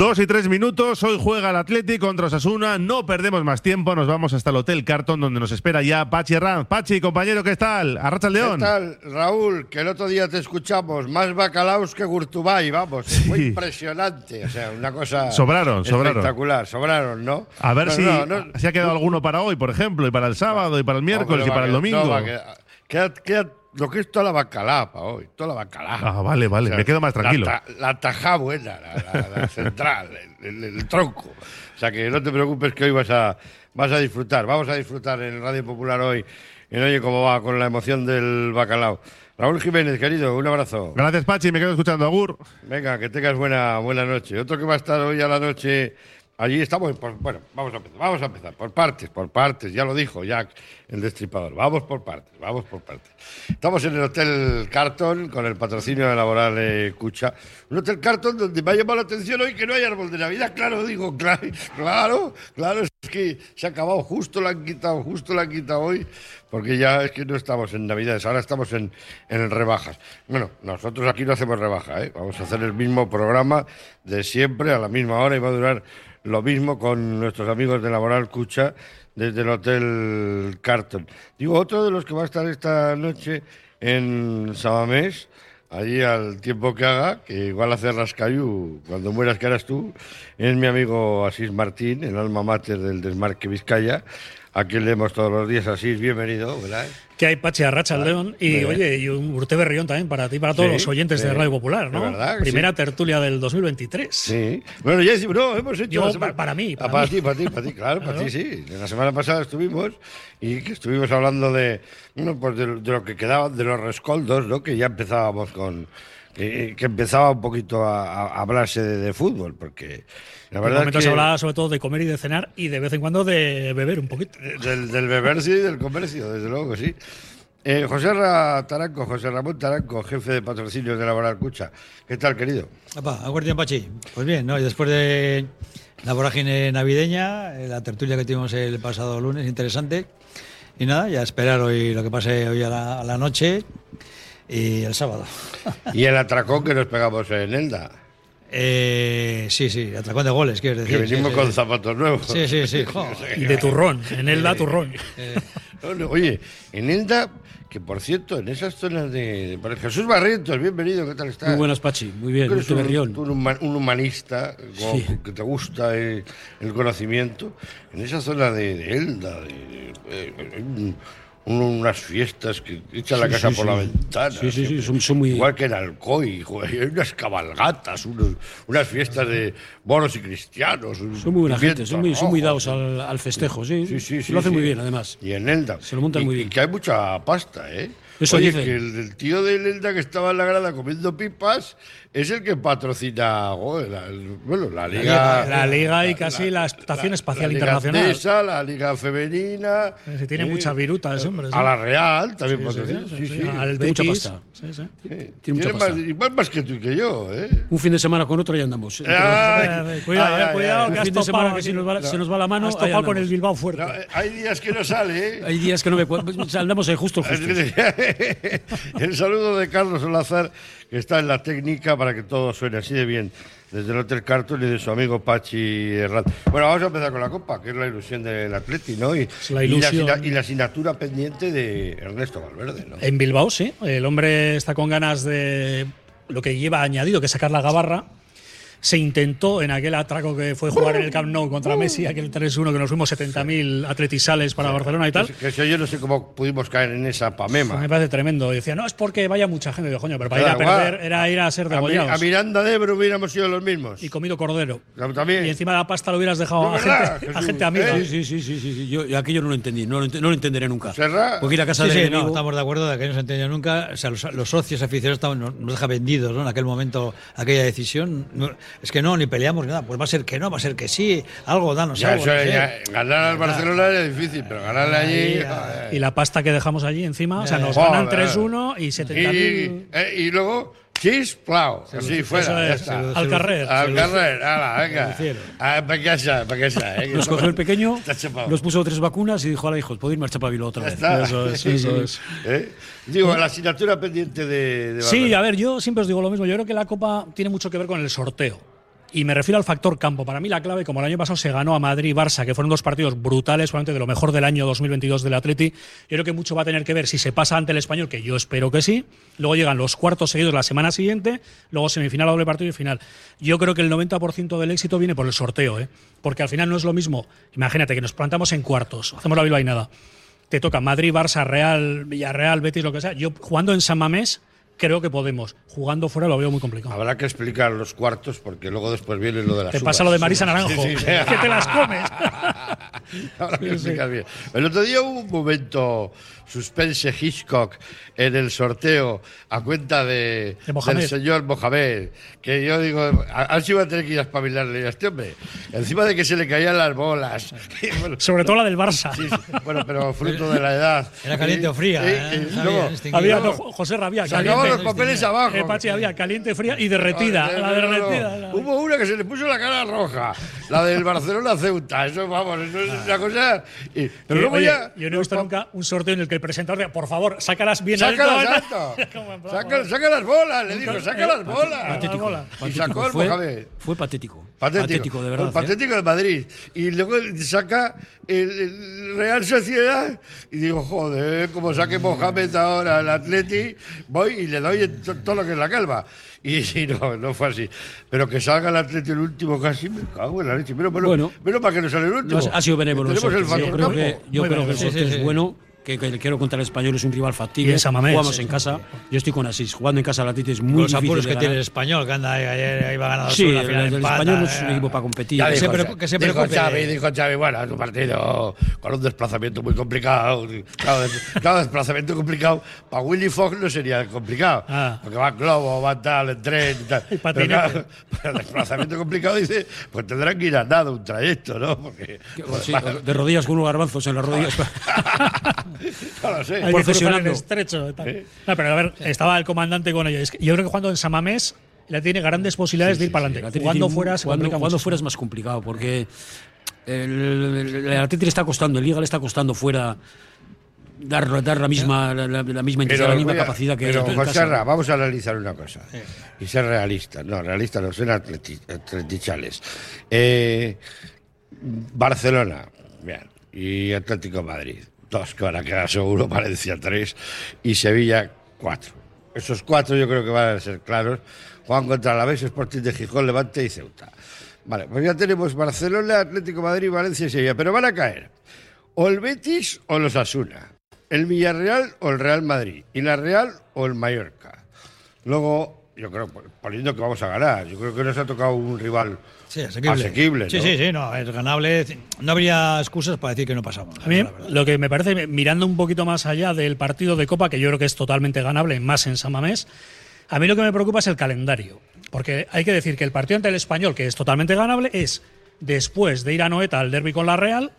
Dos y tres minutos, hoy juega el Athletic contra Osasuna, no perdemos más tiempo, nos vamos hasta el Hotel Carton donde nos espera ya Pachi Ranz. Pachi, compañero, ¿qué tal? Arracha el León. ¿Qué tal, Raúl? Que el otro día te escuchamos, más bacalaos que Gurtubay, vamos, fue impresionante, o sea, una cosa Sobraron, sobraron. espectacular, sobraron, ¿no? A ver No, si no, no. se ha quedado alguno para hoy, por ejemplo, y para el sábado, y para el miércoles, y para el domingo. queda- queda lo que es toda la bacalá para hoy, toda la bacalá. Ah, vale, vale, me quedo más tranquilo. La, ta- la tajá buena, la, la- la central, el, el- el tronco. O sea que no te preocupes que hoy vas a, vas a disfrutar. Vamos a disfrutar en Radio Popular hoy. En Oye cómo va con la emoción del bacalao. Raúl Jiménez, querido, un abrazo. Gracias, Pachi, me quedo escuchando Agur. Venga, que tengas buena, buena noche. Otro que va a estar hoy a la noche. Allí estamos, bueno, vamos a empezar, vamos a empezar, por partes, por partes, ya lo dijo Jack, el destripador, vamos por partes, vamos por partes. Estamos en el Hotel Carton con el patrocinio de Laboral eh, Cucha, un Hotel Carton donde me ha llamado la atención hoy que no hay árbol de Navidad, claro, digo, claro, claro, claro, es que se ha acabado, justo lo han quitado, justo lo han quitado hoy, porque ya es que no estamos en Navidades, ahora estamos en, en rebajas. Bueno, nosotros aquí no hacemos rebaja, ¿eh? vamos a hacer el mismo programa de siempre a la misma hora y va a durar lo mismo con nuestros amigos de Laboral Cucha desde el Hotel Carton. Digo, otro de los que va a estar esta noche en Sabamés, allí al tiempo que haga, que igual hace rascayú cuando mueras que eras tú, es mi amigo Asís Martín, el alma mater del Desmarque Vizcaya, a quien leemos todos los días. Asís, bienvenido, ¿verdad? Que hay Pachi Arracha al León y Bien. oye, y un Urte Berrión también para ti para todos Sí, los oyentes de. Radio Popular, ¿no? Verdad Primera sí. tertulia del 2023. Sí. Bueno, ya no, hemos hecho. Yo, semana- para mí, Ah, para para mí. ti, para ti, para ti, claro, para ti, sí. La semana pasada estuvimos y que estuvimos hablando de, bueno, pues de, de lo que quedaba, de los rescoldos, ¿no? Que ya empezábamos con. Que, que empezaba un poquito a, a hablarse de, de fútbol, porque la En verdad momento es se que. hablaba sobre todo de comer y de cenar y de vez en cuando de beber un poquito. Del, del beber, sí, del comercio, desde luego que sí. Eh, José Ra Taranco, José Ramón Taranco, jefe de patrocinio de Laboral Cucha. ¿Qué tal, querido? Apa, aguardián Pachi. Pues bien, ¿no? Y después de la vorágine navideña, eh, la tertulia que tuvimos el pasado lunes, interesante. Y nada, ya esperar hoy lo que pase hoy a la, a la noche y el sábado. Y el atracón que nos pegamos en Elda, Eh, sí, sí, atracón de goles, quieres que decir. sí, venimos sí, con sí. zapatos nuevos. Sí, sí, sí. jo. Y de turrón, en el da turrón. No, no, Oye, en Elda, que por cierto, en esas zonas de. por Jesús Barrientos, bienvenido, ¿qué tal estás? Muy buenas, Pachi. Muy bien, Tú eres un, un un humanista como Sí. que te gusta el, el conocimiento. En esa zona de, de Elda, de- unas fiestas que echan la Sí, casa sí, por sí. la ventana. Sí, sí, sí, son- son muy- Igual que en Alcoy, hay unas cabalgatas, unos- unas fiestas de moros y cristianos. Son muy buena gente, son muy, son muy dados al, al festejo, sí. Sí, sí, sí. Lo hacen muy bien, además. Y en Elda. Se lo montan Y- muy y bien. que hay mucha pasta, ¿eh? Eso Oye, dicen. que el, el tío de Elda que estaba en la grada comiendo pipas es el que patrocina joder, la, bueno, la Liga. La Liga y casi la Estación Espacial la Liga Internacional. Andesa, la Liga Femenina. Se tiene eh, mucha viruta ese hombre. sí. A la Real también Sí, sí, patrocina. sí, Sí, sí, sí. Al Tiene mucha Betis. pasta. Sí, sí. Sí. Tiene mucha Tiene pasta. más, igual más que tú y que yo, ¿eh? Un fin de semana con otro y andamos. Ay, Cuidado, ay, eh, cuidado, ay. que Un has fin de semana que se nos va, se nos va la mano. Has topado con el. Bilbao fuerte. No, eh, hay días que no sale, ¿eh? Hay días que no me cuento. Andamos ahí justo, justo. El saludo de Carlos Olazar, está en la técnica para que todo suene así de bien, desde el Hotel Carton y de su amigo Pachi Herrán. Bueno, vamos a empezar con la Copa, que es la ilusión del Atleti, ¿no? Y, la y ilusión. y la asignatura pendiente de Ernesto Valverde, ¿no? En Bilbao, sí. El hombre está con ganas de lo que lleva añadido, que es sacar la gabarra. Se intentó en aquel atraco que fue jugar en el Camp Nou contra Messi, aquel 3-1 que nos fuimos 70.000 atletisales para Barcelona y tal. Que, que yo no sé cómo pudimos caer en esa pamema. Me parece tremendo. Y decía, no, es porque vaya mucha gente. Digo, coño, pero para ir a Claro, perder era ir a ser degollados. a Miranda de Ebro hubiéramos sido los mismos. y comido cordero. También. Y encima la pasta lo hubieras dejado No, a ¿verdad, gente, a gente amiga. ¿Eh? Sí, sí, sí, sí, sí. Yo, yo aquello no lo entendí, no lo, ent- no lo entenderé nunca. Serra. Porque ir a casa Sí, del sí, no, estamos de acuerdo de que no se entendió nunca. O sea, los, los socios aficionados estaban, nos, nos deja vendidos ¿no? en aquel momento aquella decisión. Es que no, ni peleamos ni nada. Pues va a ser que no, va a ser que sí. Algo, danos Ya, algo. eso, no sé. ya, ganar al Barcelona era difícil, pero ganarle allí. joder. Y la pasta que dejamos allí encima, o sea, nos Joder. ganan 3-1 y 70.000. Y, eh, y luego Sisplau. Así fuera. Eso ya es, está. al carrer. Al carrer, ala, venga. Ah, para casa, para casa. eh, Nos no- cogió el pequeño, nos puso tres vacunas y dijo, hola hijos, podéis marchar para Bilbao otra vez. está. Eso es, eso es. ¿Eh? Digo, la asignatura pendiente de. de Sí, a ver, yo siempre os digo lo mismo. Yo creo que la Copa tiene mucho que ver con el sorteo. Y me refiero al factor campo. Para mí la clave, como el año pasado se ganó a Madrid y Barça, que fueron dos partidos brutales, probablemente de lo mejor del año 2022 del Atleti, yo creo que mucho va a tener que ver si se pasa ante el español, que yo espero que sí. Luego llegan los cuartos seguidos la semana siguiente, luego semifinal, doble partido y final. Yo creo que el 90% del éxito viene por el sorteo, ¿eh? porque al final no es lo mismo. Imagínate que nos plantamos en cuartos, hacemos la bilbainada. Te toca Madrid, Barça, Real, Villarreal, Betis, lo que sea. Yo jugando en San Mamés creo que podemos. Jugando fuera lo veo muy complicado. Habrá que explicar los cuartos porque luego después viene lo de las Te uvas. pasa lo de Marisa Naranjo, Sí, sí. que te las comes. Habrá que explicar bien. El otro día hubo un momento suspense Hitchcock en el sorteo a cuenta de, De del señor Mohamed, que yo digo, a- así va a tener que ir a espabilarle a este hombre. Encima de que se le caían las bolas. Bueno, Sobre todo la del Barça. sí, sí, bueno, pero fruto de la edad. Era caliente o fría. Y- ¿eh? y No. Había, No, José Rabia, caliente. Los papeles abajo. Eh, Pachi, había caliente, fría y derretida. La no, no, no. derretida. la- Hubo una que se le puso la cara roja, la del Barcelona Ceuta. Eso, vamos, eso es una cosa. y- pero luego oye, ya. yo no he visto nunca un sorteo en el que el presentador diga, por favor, sácalas bien Sácalas alto. Saca, saca las bolas, le dijo, saca las bolas. Patético. Y sacó el fue, fue patético. Patético, de verdad. El patético de Madrid. Y luego saca el, el Real Sociedad y digo, joder, como saque Mohamed ahora el Atleti, voy y le doy todo lo que es la calva. Y sí, no, no fue así. Pero que salga el Atleti el último casi, me cago en la leche. Pero, pero, Bueno. pero para que no sale el No, último. ha sido benévolo. Tenemos el yo creo campo. que, yo creo que el benévolo. sorteo Sí, sí, es sí. bueno. Que, que quiero contra el español es un rival factible. Jugamos en casa. Yo estoy con Asís. Jugando en casa la Titi es muy los difícil. apuros de que ganar. tiene el español, que anda ayer iba ganando Sí, el, al final el empata, español no es eh. un equipo para competir. Ya que se dijo, preocu- que se dijo. Xavi, dijo Xavi, bueno, es un partido con un desplazamiento muy complicado. Claro, claro, desplazamiento complicado. Para Willy Fox no sería complicado. Ah. Porque va en globo, va en tal, en tren y tal. Y Pero claro, para desplazamiento complicado dice, pues tendrán que ir andando un trayecto, ¿no? Porque. Que- sí, de rodillas con unos garbanzos en las rodillas. no lo sé. Hay Profesionando. estrecho. No, pero a ver, estaba el comandante con ellos. Es que yo creo que jugando en Samamés la tiene grandes posibilidades de ir para La adelante. Tiene- fuera mucho. fuera es más complicado porque el, el, el Atleti le está costando, el Liga le está costando fuera dar, dar la misma la, la- la misma intensidad, la misma voy a- capacidad que pero José casa. Ra, vamos a analizar una cosa y ser realistas. No, realistas no, ser atleti- atletichales. Eh, Barcelona, bien, y Atlético Madrid, dos que van a quedar seguro, Valencia tres y Sevilla cuatro. Esos cuatro yo creo que van a ser claros. Juan contra la Vez, Sporting de Gijón, Levante y Ceuta. Vale, pues ya tenemos Barcelona, Atlético Madrid, Valencia y Sevilla, pero van a caer o el Betis o los Asuna, el Villarreal o el Real Madrid, y la Real o el Mallorca. Luego, yo creo, poniendo que vamos a ganar, yo creo que nos ha tocado un rival Sí, asequible. asequible, Sí, ¿no? sí, sí, no, es ganable. No habría excusas para decir que no pasamos. A mí lo que me parece, mirando un poquito más allá del partido de Copa, que yo creo que es totalmente ganable, más en San Mamés, a mí lo que me preocupa es el calendario. Porque hay que decir que el partido ante el Español, que es totalmente ganable, es después de ir a Noeta al derby con la Real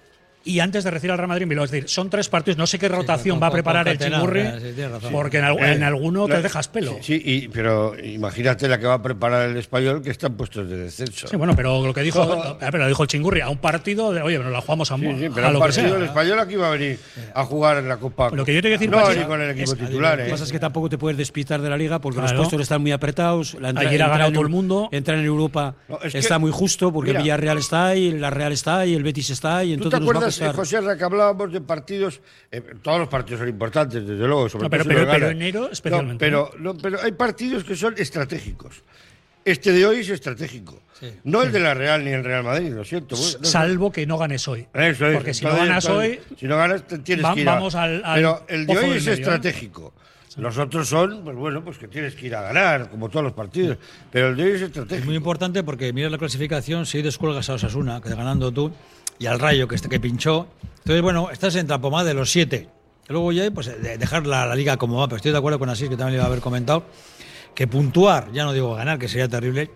y antes de recibir al Real Madrid en Bilbao. Es decir, son tres partidos, no sé qué rotación con- va a con- preparar el Chingurri, eh, sí, porque en, Eh, en alguno te dejas pelo. Sí, y- pero imagínate la que va a preparar el español, que están puestos de descenso. Sí, bueno, pero lo que dijo, pero lo dijo el Chingurri, a un partido de, oye, pero la jugamos a, Sí, sí, a pero el lo que partido sea. del español aquí va a venir a jugar en la Copa. Lo que yo te quiero decir, no Pachi, con el equipo es- titular, Lo ¿eh? que pasa es que tampoco te puedes despistar de la liga porque Claro. los puestos están muy apretados. La entra- Ayer ha ganado en todo el mundo. Entrar en Europa No, es que- está muy justo porque mira, Villarreal está ahí, la Real está ahí, el Betis está ahí. ¿Tú Entonces te nos va a acuerdas, eh, costar. José Ra, que hablábamos de partidos? eh, todos los partidos son importantes, desde luego. Sobre No, todo pero- si pero- pero enero No, especialmente, pero, no, pero hay partidos que son estratégicos. Este de hoy es estratégico. No el de la Real ni el Real Madrid, lo siento. no. Salvo que no ganes hoy. Eso es. Porque si no ganas entonces, hoy, Si no ganas, tienes que ir a- vamos al- al Pero el de hoy es medio, ¿eh? estratégico. Los otros son, pues bueno, pues que tienes que ir a ganar, como todos los partidos. Pero el de hoy es Es estratégico. muy importante porque miras la clasificación, si descuelgas a Osasuna, que ganando tú, y al Rayo, que, este, que pinchó. Entonces, bueno, estás en Trampomá de los siete. Luego ya, pues, de- dejar la, la liga como va. Pero estoy de acuerdo con Asís, que también le iba a haber comentado, que puntuar, ya no digo ganar, que sería terrible,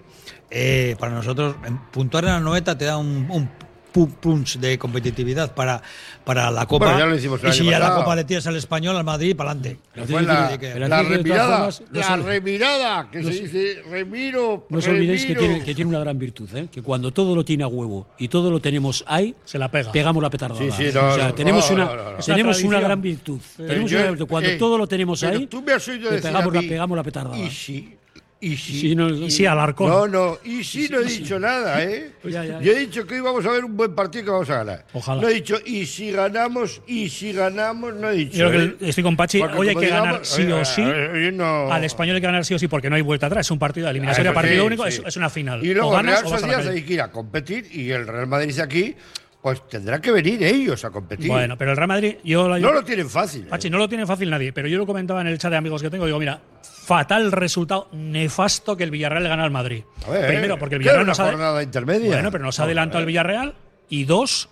eh, para nosotros, puntuar en la noeta te da un, punch de competitividad para, para la Copa. Bueno, ya lo hicimos el y si ya la. Copa le tiras al español, al Madrid, para adelante. La, que- la formas, no remirada, que no se dice remiro, No os olvidéis que tiene, que tiene una gran virtud, ¿eh? que cuando todo lo tiene a huevo y todo lo tenemos ahí, Se la pega. pegamos la petardada. Sí, sí, no, o sea, no, tenemos, no, una, tenemos una gran virtud. Tenemos yo- una virtud. Cuando eh, todo lo tenemos ahí, tú me has oído le decir pegamos, a la, pegamos la petardada. Y sí, y sí. Sí, no, Y sí, Alarcón. No, no, y sí no he dicho nada, ¿eh? Ya, ya, Yo he dicho que hoy vamos a ver un buen partido que vamos a ganar. Ojalá. No he dicho, y si ganamos, y si ganamos, no he dicho. Yo creo que ¿eh? estoy con Pachi. Porque Hoy hay que ganar sí oye, o sí. oye, no- Al español hay que ganar sí o sí porque no hay vuelta atrás. Es un partido de eliminatoria, eso partido sí, único, sí. es, una final. Y luego o ganas Real Sociedad hay que ir a competir y el Real Madrid dice aquí, pues tendrá que venir ellos a competir. Bueno, pero el Real Madrid, yo la no lo tienen fácil. ¿eh? Pachi, no lo tiene fácil nadie, pero yo lo comentaba en el chat de amigos que tengo. Digo, mira, fatal resultado, nefasto que el Villarreal le gana al Madrid. A ver, Primero, porque el ¿qué era Villarreal nos ha, jornada intermedia. bueno, pero nos adelantó el Villarreal. Y dos,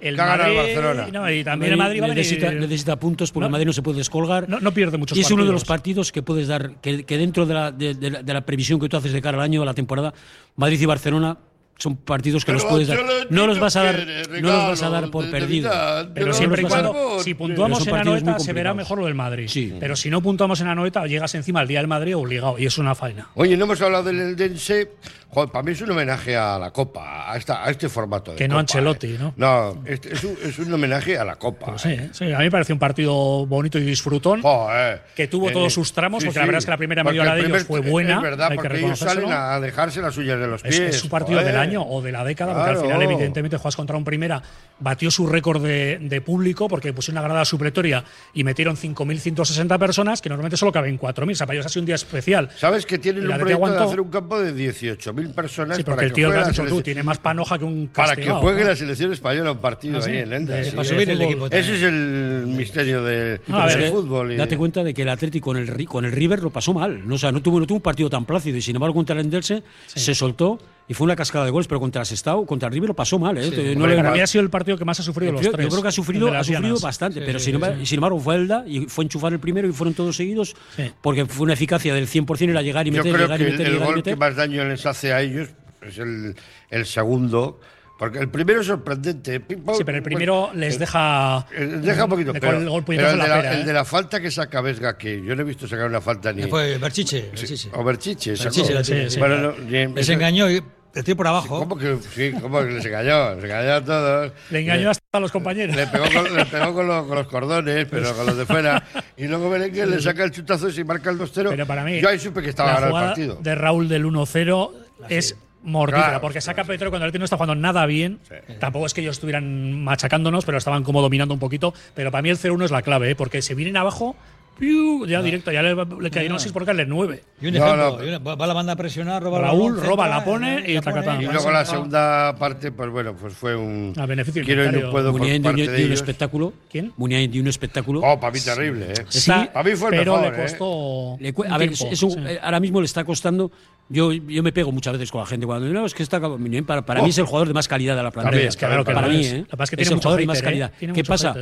el ha Madrid. Barcelona. no, y también el Madrid va a venir- necesita, necesita puntos porque No. el Madrid no se puede descolgar. No, no pierde muchos y es uno de los partidos. partidos que puedes dar, que, que dentro de la, de, de la- de la previsión que tú haces de cara al año, a la temporada, Madrid y Barcelona son partidos que Pero los puedes dar. No los vas a dar, no los vas a dar por de perdido. Pero siempre y cuando, si puntuamos en Anoeta, se verá mejor lo del Madrid. Sí. Pero si no puntuamos en Anoeta, llegas encima al día del Madrid obligado. Y es una faena. Oye, no hemos hablado del Eldense. Joder, para mí es un homenaje a la Copa, a, esta, a este formato de Que no Copa, Ancelotti, ¿eh? ¿no? No, este es, un, es un homenaje a la Copa. Pues sí, ¿eh? sí, a mí me pareció un partido bonito y disfrutón. Joder. Que tuvo todos sus tramos, porque la verdad es que la primera media hora de el ellos fue buena, Es verdad, hay que porque ellos reconocérselo. salen a dejarse las suyas de los Es, pies. es su partido joder. del año o de la década, porque al final, evidentemente, juegas contra un primera. Batió su récord de, de público porque pusieron una grada supletoria y metieron 5.160 personas, que normalmente solo caben 4.000. O sea, para ellos ha sido un día especial. ¿Sabes que tienen un proyecto de hacer un campo de 18.000 personas Sí, para porque el que tío, juegue tú, tiene más panoja que un para que juegue ¿no? la selección española un partido Ah, sí, ahí en Lenda. de- sí. para de subir el equipo. Ese es el misterio de- del Es que fútbol. y- Date cuenta de que el Atlético con el, Ri- con el River lo pasó mal. No, o sea, no tuvo, no tuvo un partido tan plácido y sin embargo contra el Endelse se soltó y fue una cascada de goles, pero contra el Sestao, contra el River lo pasó mal. ¿eh? No hombre, le- Para mí ha sido el partido que más ha sufrido los yo, tres. yo creo que ha el sufrido, ha sufrido Llanas. bastante, pero sin, embargo, sin embargo fue Elda y fue enchufar el primero y fueron todos seguidos Sí. porque fue una eficacia del 100% era llegar y Yo meter, creo llegar que y el, meter, el llegar y gol meter. que más daño les hace a ellos es el, el segundo. Porque el primero es sorprendente. Sí, pero el pues, primero les eh, deja. eh, Deja un poquito. de Pero, el gol pero el, de la la, pera, el ¿eh? de la falta que saca Vesga, que yo no he visto sacar una falta ni. Fue Berchiche. Berchiche. O Berchiche, sacó. Berchiche la Sí, tiene, sí. sí. Bueno, no, ni- Les engañó y tío por abajo. ¿Cómo que sí? ¿Cómo que les engañó? Les engañó a todos. Le engañó hasta a los compañeros. Le pegó, con, le pegó con, los, con los cordones, pero con los de fuera. Y luego Berenguer le saca el chutazo y se marca el 2-0. Pero para mí, Yo ahí supe que estaba ganando el partido. de Raúl del 1-0 es mortífera, Claro, porque saca Petro cuando el tío no está jugando nada bien. Tampoco es que ellos estuvieran machacándonos, pero estaban como dominando un poquito. Pero para mí el 0-1 es la clave, ¿eh? porque se vienen abajo, ¡piu! ya directo, ya le, le cayeron 6 por caerle 9. Y un No, ejemplo, no. y una- va la banda a presionar, roba Raúl balón, roba, la pone y la pone, Y luego la segunda parte, pues bueno, pues fue un. A beneficio quiero y no puedo por Muniain parte de un espectáculo. ¿Quién? Muniain dio un espectáculo. Oh, para mí terrible, ¿eh? Sí, a mí fue el pero mejor, le costó. Le cu- un a ver, es, tiempo, es un- sí. eh, ahora mismo le está costando. Yo, yo me pego muchas veces con la gente cuando no, es que está Muniain para, para Oh. mí es el jugador de más calidad de la plantilla. También, Es que claro que para mí, es. ¿eh? Es que es tiene el jugador de más ¿eh? calidad. ¿Qué pasa?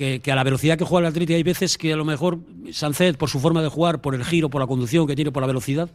Que, que a la velocidad que juega el Atlético hay veces que a lo mejor Sancet, por su forma de jugar, por el giro, por la conducción que tiene, por la velocidad,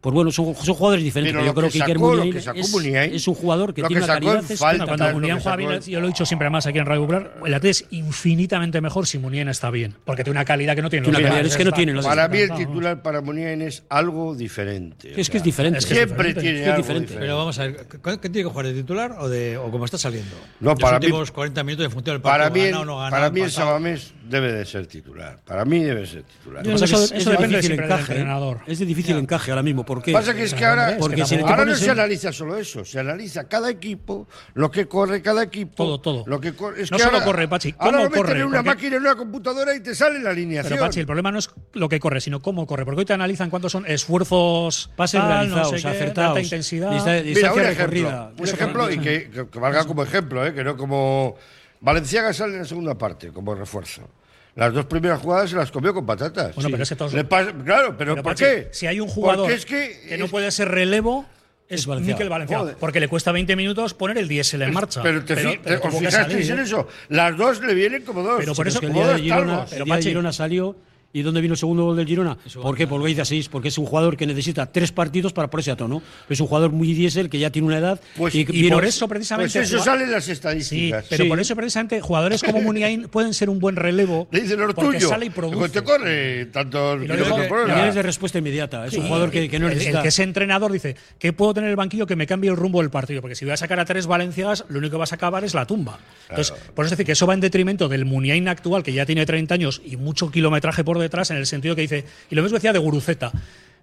pues bueno, son, son jugadores diferentes. Pero Yo creo que que Iker Muniain es, Muniain, es un jugador que tiene que una calidad. es- falta, cuando Muniain que juega bien, yo lo he dicho siempre más aquí en Radio Popular, el Atleti es infinitamente mejor si Muniain está bien, porque tiene una calidad que no tiene. Una calidad, es que no tiene los Para mí el titular para Muniain es algo diferente. es que es diferente. es que Siempre diferente, tiene es que es algo diferente. diferente. Pero vamos a ver, ¿qué tiene que jugar de titular o de o como está saliendo? No, Los para mí- últimos 40 minutos en función del Para partido, mí, no para mí el. Sabamés debe de ser titular. Para mí debe ser titular. Es, eso de depende difícil siempre del encaje. ¿eh? entrenador. Es de difícil encaje ahora mismo. ¿Por qué? Pasa que es que ahora, Porque si te ahora no se analiza solo eso, se analiza cada equipo, lo que corre cada equipo. Todo, todo. Lo que corre, es No que solo ahora- corre, Pachi, Ahora ¿cómo lo meten corre? en una Porque- máquina, en una computadora y te sale la alineación. Pero Pachi, el problema no es lo que corre, sino cómo corre, porque hoy te analizan cuántos son esfuerzos Pases tal, realizados, no sé acertados. alta intensidad. Dista- Mira, distancia un ejemplo, recorrida. un ejemplo y que, que- que valga como ejemplo, ¿eh? que no como. Valenciaga sale en la segunda parte como refuerzo. Las dos primeras jugadas se las comió con patatas. Bueno, pero es que todos- Le pasa- claro, pero, Pero, ¿por qué? Si hay un jugador es que, que no es- puede ser relevo, es, Valenciaga. Joder. Porque le cuesta 20 minutos poner el diésel en marcha. Pero, te, fi- te- tuvo os que fijasteis salir, en ¿eh? eso. Las dos le vienen como dos. Pero por Pero es eso- que el día de Girona, Pero, Girona salió ¿Y dónde vino el segundo gol del Girona? ¿Por qué? Por lo que porque es un jugador que necesita tres partidos para ponerse a tono. Es un jugador muy diésel que ya tiene una edad. Pues- y, por eso precisamente. Pues eso jugua- sale en las Sí, estadísticas. pero Sí. por eso precisamente jugadores como Muniain pueden ser un buen relevo. Le dicen lo porque tuyo. sale y Pues produce. te corre tantos Y es de respuesta inmediata. Es un jugador que, que no necesita. el que es entrenador dice que puedo tener el banquillo que me cambie el rumbo del partido, porque si voy a sacar a tres Valenciagas, lo único que vas a acabar es la tumba. Entonces, por eso decir que eso va en detrimento del Muniain actual, que ya tiene 30 años y mucho kilometraje por detrás, en el sentido que dice, y lo mismo decía de Guruceta.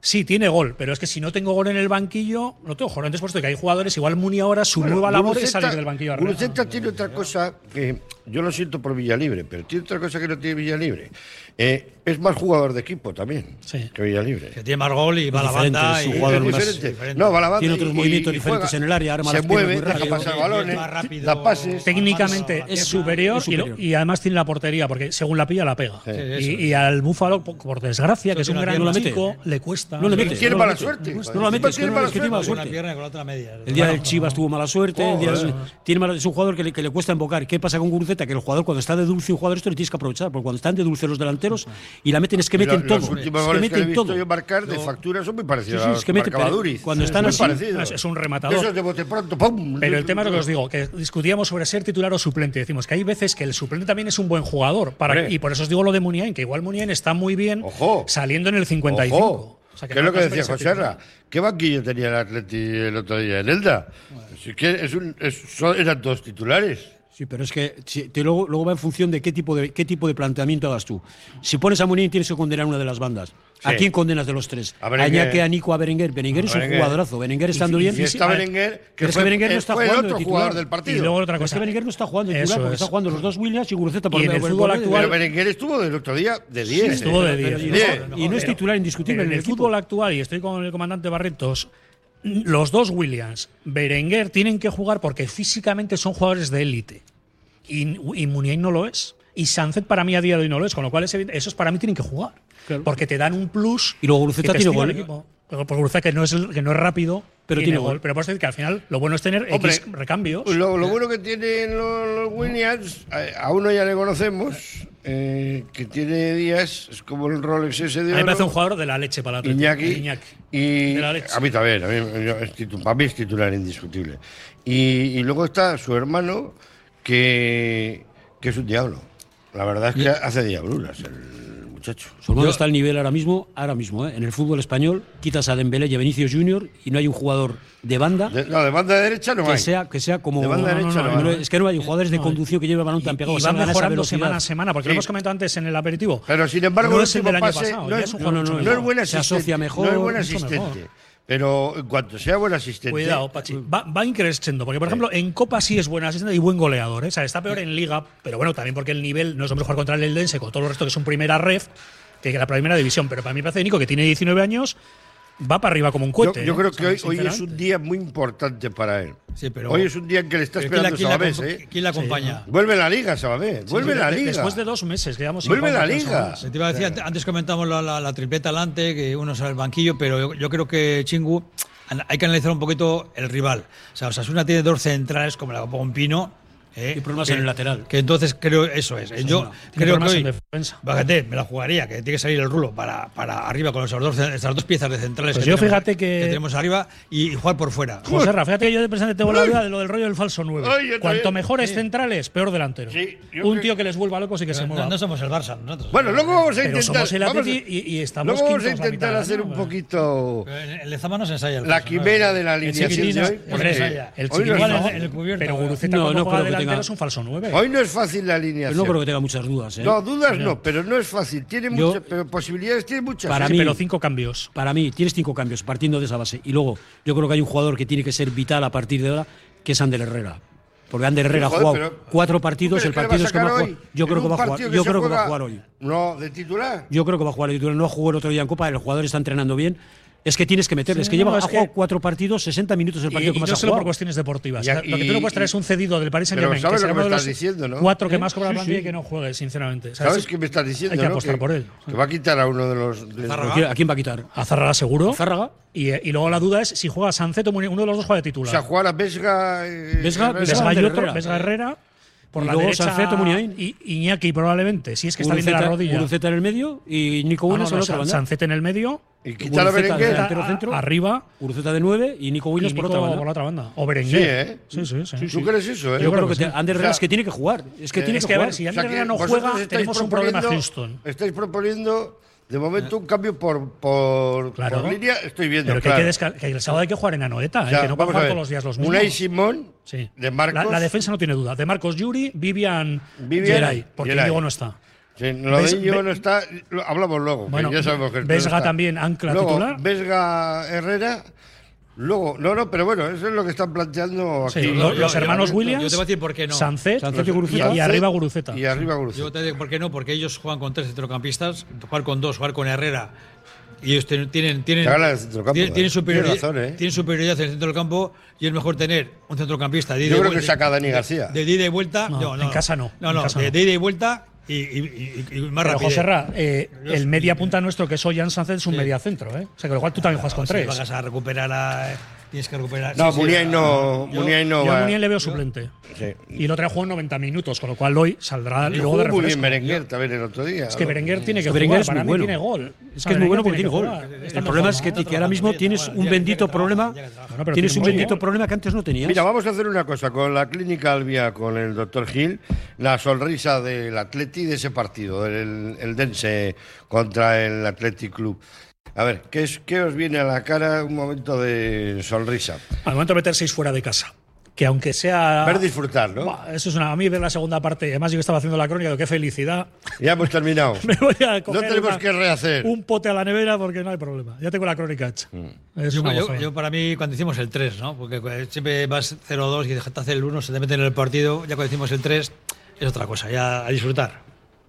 Sí, tiene gol, pero es que si no tengo gol en el banquillo, no tengo gol. Entonces, por esto que hay jugadores, igual Muni ahora su Bueno, nueva labor es Guruceta- salir del banquillo arriba. Guruceta tiene otra cosa que yo lo siento por Villalibre, pero tiene otra cosa que no tiene Villalibre. Eh, es más jugador de equipo también Sí. que Villalibre. Que tiene más gol y va a la banda. es un y- jugador Es más diferente. No, va a la banda Tiene otros y- movimientos y diferentes juega. en el área, arma se mueve, muy deja rápido. pasar balones, rápido. da pases. Técnicamente Es superior, y lo- superior. Y, además tiene la portería, porque según la pilla la pega. Sí. Sí, y, al Búfalo, por, desgracia, que es un gran chico, mete. le cuesta. No le mete. Tiene no mala suerte. No la mete, Tiene no- mala suerte. El día del Chivas tuvo mala suerte. es un jugador que le, que le cuesta invocar. ¿Qué pasa con Que el jugador, cuando está de dulce, un jugador esto le tienes que aprovechar. Porque cuando están de dulce los delanteros y la meten, es que meten lo- todo. Los últimos Es que goles meten visto todo. yo marcar de factura son muy parecidos Sí, es que mete, marcaba pero Duriz. cuando están así-. Es- un rematador. De esos de bote pronto, ¡pum! Pero el tema es lo que os digo, que discutíamos sobre ser titular o suplente. Decimos que hay veces que el suplente también es un buen jugador. Para, y por eso os digo lo de Muniain, que igual Muniain está muy bien Ojo. saliendo en el 55. Ojo, O sea, que no es lo que decía José titular. ¿Qué banquillo tenía el Atleti el otro día en Elda? Si que es un, es- son- eran dos titulares. Sí, pero es que si- te- luego, luego va en función de qué tipo de qué tipo de planteamiento hagas tú. Si pones a Munier tienes que condenar una de las bandas. ¿A Sí. quién condenas de los tres? A A, Berenguer. Iñaki, a Nico, a Berenguer. Berenguer es un Berenguer. jugadorazo. Berenguer estando bien. Y está a Berenguer, que es que fue, Berenguer no está fue el jugando otro jugador del partido. Y luego otra Pero es cosa. que Berenguer no está jugando titular porque es. está jugando los dos Williams y Guruceta por Y en el fútbol actual- Pero Berenguer estuvo del otro día de 10. estuvo de eh. 10. Y no, es titular indiscutible en el fútbol actual, y estoy con el comandante Barretos, los dos Williams, Berenguer, tienen que jugar porque físicamente son jugadores de élite. Y, y Muniain no lo es. Y Sánchez para mí a día de hoy no lo es, con lo cual es evidente- esos para mí tienen que jugar. Claro. Porque te dan un plus. Y luego Guruceta tiene gol. Pero por Guruceta que no es, el- que no es rápido, Pero tiene gol. Pero por eso decir que al final lo bueno es tener Hombre, X recambios. Lo, lo bueno que tienen los, los Williams, a, a uno ya le conocemos, eh, que tiene días, es como el Rolex ese de a mí me parece un jugador de la leche para la. Iñaki. Iñaki. Y De la leche. a mí también, a mí, yo- es titu- para mí es titular indiscutible. Y, y luego está su hermano, que, que es un diablo. La verdad es que hace diabluras el muchacho. Su hermano está al nivel ahora mismo, ahora mismo, ¿eh? en el fútbol español, quitas a Dembélé y a Vinicius Junior y no hay un jugador de banda De, no, de banda derecha no que hay. sea, que sea como. De banda No, no, derecha no, no es que no hay jugadores de No, conducción que lleven el balón tan pegado. y van mejorando semana a semana, porque Sí. lo hemos comentado antes en el aperitivo. Pero sin embargo, no es el del año pase pasado, no, es, No, no, no, es mejor. buen Se asistente. asocia mejor, No es buen asistente. Pero en cuanto sea buen asistente. Cuidado, Pachi. Va, va increciendo, porque por ejemplo, en Copa sí es buen asistente y buen goleador. ¿eh? O sea, está peor en Liga, pero bueno, también porque el nivel no es lo mejor contra el Eldense, con todo el resto que es un primera ref, que la primera división. Pero para mí me parece Nico, que tiene 19 años, va para arriba como un cohete. yo ¿eh? creo que sea, hoy, hoy es un día muy importante para él. Sí, pero- hoy es un día en que le está Pero ¿quién la- esperando quién la acompa- ¿eh? ¿Quién la acompaña? Vuelve la liga, Sabés. Vuelve Sí, la de- liga. Después de dos meses, que llevamos sin Vuelve la liga. Osasuna. Se te iba a decir, antes- antes comentamos la, la, la tripleta adelante, que uno sale al banquillo, pero yo, yo creo que Chingu hay que analizar un poquito el rival. O sea, Osasuna tiene dos centrales como la un Pino. ¿Eh? Y problemas que- en el lateral. Que entonces creo eso es. Yo creo que hoy, en defensa. fíjate, me la jugaría, que tiene que salir el rulo para, para arriba con esos dos, esas dos piezas de centrales Pues que, yo tenemos, fíjate que- tenemos arriba y, y jugar por fuera. José Rafa, fíjate que yo de presente tengo la duda de lo del rollo del falso 9. Ay, yo Cuanto mejores centrales, peor delantero. Sí, un tío que les vuelva locos y que se No, mueva. no somos el Barça nosotros. Bueno, luego vamos a Pero intentar. somos el vamos a- y- y estamos luego vamos a intentar hacer ¿no? un poquito el Lezama no se ensaya el la quimera de la El alineación de hoy. el. El el cubierto. Pero Guruceta No, delantero tenga- es un falso 9. Hoy no es fácil la Pero alineación. no creo que tenga muchas dudas. ¿eh? No, dudas no, pero no es fácil. Tiene Yo- muchas, pero posibilidades tiene muchas. Para mí- pero cinco cambios. Para mí, tienes cinco cambios partiendo de esa base. Y luego, yo creo que hay un jugador que tiene que ser vital a partir de ahora, que es Ander Herrera. Porque Ander Herrera Joder, ha jugado pero- cuatro ¿Tú partidos, el partido es que va a sacar jugar. hoy? Yo ¿En creo que va a jugar. Yo creo que va a jugar hoy. No, de titular. Yo creo que va a jugar el titular. No jugó el otro día en Copa, el jugador está entrenando bien. Es que tienes que meterle. Sí, es que no, lleva es que- cuatro partidos, 60 minutos el Y, partido y que más no ha solo por cuestiones deportivas. Y lo que tú no puedes traer es un cedido del Paris Saint Germain. Pero sabes que lo que será me uno de estás los diciendo, ¿no? Cuatro que ¿Eh? más cobra la Sí, plantilla sí. y que no juegue, sinceramente. ¿Sabes qué me estás diciendo? Hay que no? apostar por él. Que va a quitar a uno de los. de- Zárraga. ¿A quién- ¿A quién va a quitar? A Zárraga seguro. ¿A Zárraga? Y, y luego la duda es si juega Sanceto, uno de los dos juega de O titular. sea, jugar a Vesga. eh, Vesga- Herrera. Vesga- y Herrera. Vesga Herrera. por Y la luego derecha Sanceto, Muniain. y Iñaki probablemente, si es que está bien de la rodilla. Guruceta en el medio y Nico Ah, no, no, en. Sancet en el medio, Y quitar a Guruceta Berenguer. delantero centro. arriba Guruceta de 9 y Nico y Williams por otra banda. por la otra banda. O Sí, Berenguer. ¿eh? Sí, sí, sí. ¿Tú crees eso, eh? Yo creo que, que sí. Ander O sea, Herrera es que tiene que jugar. Es que eh, tiene Es que que a jugar. ver, si O sea Ander que Herrera no juega, tenemos un problema proponiendo- Houston. Estáis proponiendo, de momento, un cambio por, por, Claro. por línea. Estoy viendo, Pero que, claro. hay que, que el sábado hay que jugar en Anoeta, O sea, eh, que no puede a jugar todos los días los mismos. Unai Simón, Sí. de Marcos. La, la defensa no tiene duda. De Marcos Yuri, Vivian, Vivian Geray, porque Geray. Diego no está. Sí, lo Ves- de Íñigo ve- no está, hablamos luego, que Bueno, ya sabemos que el Vesga no también, ancla luego, titular. Vesga Herrera, luego, no, no, pero bueno, eso es lo que están planteando aquí. Yo- los yo- hermanos yo- Williams, yo te voy a decir por qué no. Sancet, Sancet y Guruceta. y arriba Guruceta. Y arriba Yo Guruceta. te digo por qué no, porque ellos juegan con tres centrocampistas, jugar con dos, jugar con Herrera. Y ellos tienen, tienen, tienen, Te habla del centrocampo, tienen, eh. tienen superioridad, razón, eh. tienen superioridad en el centro del campo y es mejor tener un centrocampista de ida Yo y creo que saca a Dani García. De, de ida y vuelta. No, en casa no, No, en no, casa de, no. de ida y vuelta y, y- y- y más Pero rápido. José Ra, eh, el media punta nuestro que es Ollán Sánchez es un media centro, ¿eh? O sea que igual tú también juegas con Si tres. vas a recuperar a. Tienes que recuperar. No, sí, sí, Muniain no, yo- Muniain no Yo a. Muniain le veo suplente. Sí. Y el otro día jugó en 90 minutos, con lo cual hoy saldrá Y luego de refresco. Berenguer también el otro día. Es que. Berenguer tiene que Berenguer jugar, es para muy mí bueno. tiene gol. Es que es muy bueno porque tiene gol. El problema es que, ahora mismo tienes un bendito problema. Tienes un bendito problema que antes no tenías. Mira, vamos a hacer una cosa con la clínica Albia, con el doctor Gil, la sonrisa del Atleti de ese partido, el, el Dense contra el Athletic Club. A ver, ¿qué, es, ¿qué os viene a la cara un momento de sonrisa? Al momento de meter seis fuera de casa. Que aunque sea. Ver disfrutar, ¿no? Buah, eso es una. A mí ver la segunda parte. Además, yo que estaba haciendo la crónica, de qué felicidad. Ya hemos terminado. Me voy a coger No tenemos una- que rehacer. un pote a la nevera porque no hay problema. Ya tengo la crónica hecha. Mm. Es Yo, una yo- para mí, cuando hicimos el 3, ¿no? Porque eh, siempre vas 0-2 y te hace el 1, se te mete en el partido. Ya cuando hicimos el 3, es otra cosa, ya a disfrutar.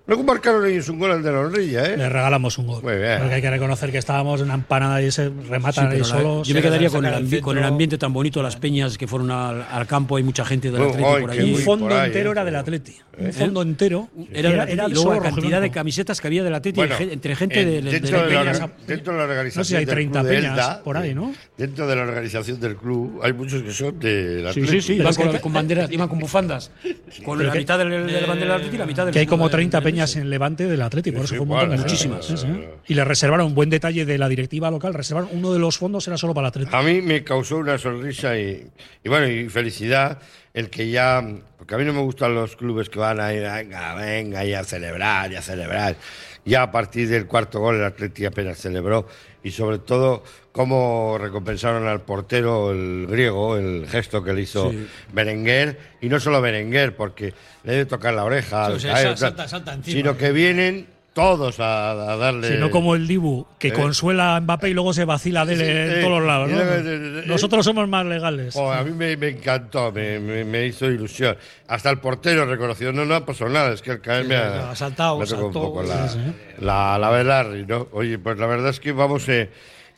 Luego marcaron ellos un gol al de la honrilla, Le ¿eh? regalamos un gol. Muy bien. Porque hay que reconocer que estábamos en una empanada y se Sí, rematan ahí pero la- solos. yo me quedaría con el, ambi- con el ambiente tan bonito, las peñas que fueron al, al campo, hay mucha gente del Oh, Atlético ay, por allí. un fondo ahí, entero ¿eh? era del Atleti. Un fondo entero. Era, era, era, era y luego solo la cantidad de camisetas que había del Atleti Bueno, gen- entre gente en- de, de- dentro, de de la, peñas. dentro de la organización No sé hay del 30 club de peñas Elda, por ahí, eh, ¿no? Dentro de la organización del club hay muchos que son de Sí, sí, sí, Pero iban con, con banderas, iban con bufandas. Con la mitad del- de, la bandera del Atleti y la mitad del Que hay como del- 30 del- peñas en Levante del Atleti, por eso sí, fue un montón de muchísimas. Sí, sí. Y le reservaron un buen detalle de la directiva local, reservaron uno de los fondos era solo para el Atleti. A mí me causó una sonrisa y, y bueno, y felicidad el que ya, porque a mí no me gustan los clubes que van a ir, venga, venga, y a celebrar, y a celebrar. Ya a partir del cuarto gol el Atleti apenas celebró y sobre todo cómo recompensaron al portero, el griego, el gesto que le hizo Sí. Berenguer, y no solo Berenguer, porque le debe tocar la oreja, Sí, al o sea, caer, sal- tal, salta- salta encima, sino que vienen todos a, a darle... Si no como el Dibu, que Eh. consuela a Mbappé y luego se vacila de él Sí, en eh, todos los lados. ¿no? eh, eh, Nosotros somos más legales. Joder, a mí me, me encantó, me, me- me hizo ilusión. Hasta el portero reconoció, no, no pasó nada, es que el caer me ha, ha saltado, me tocó un saltó, poco la, sí, la, la Belarri, ¿no? Oye, pues la verdad es que vamos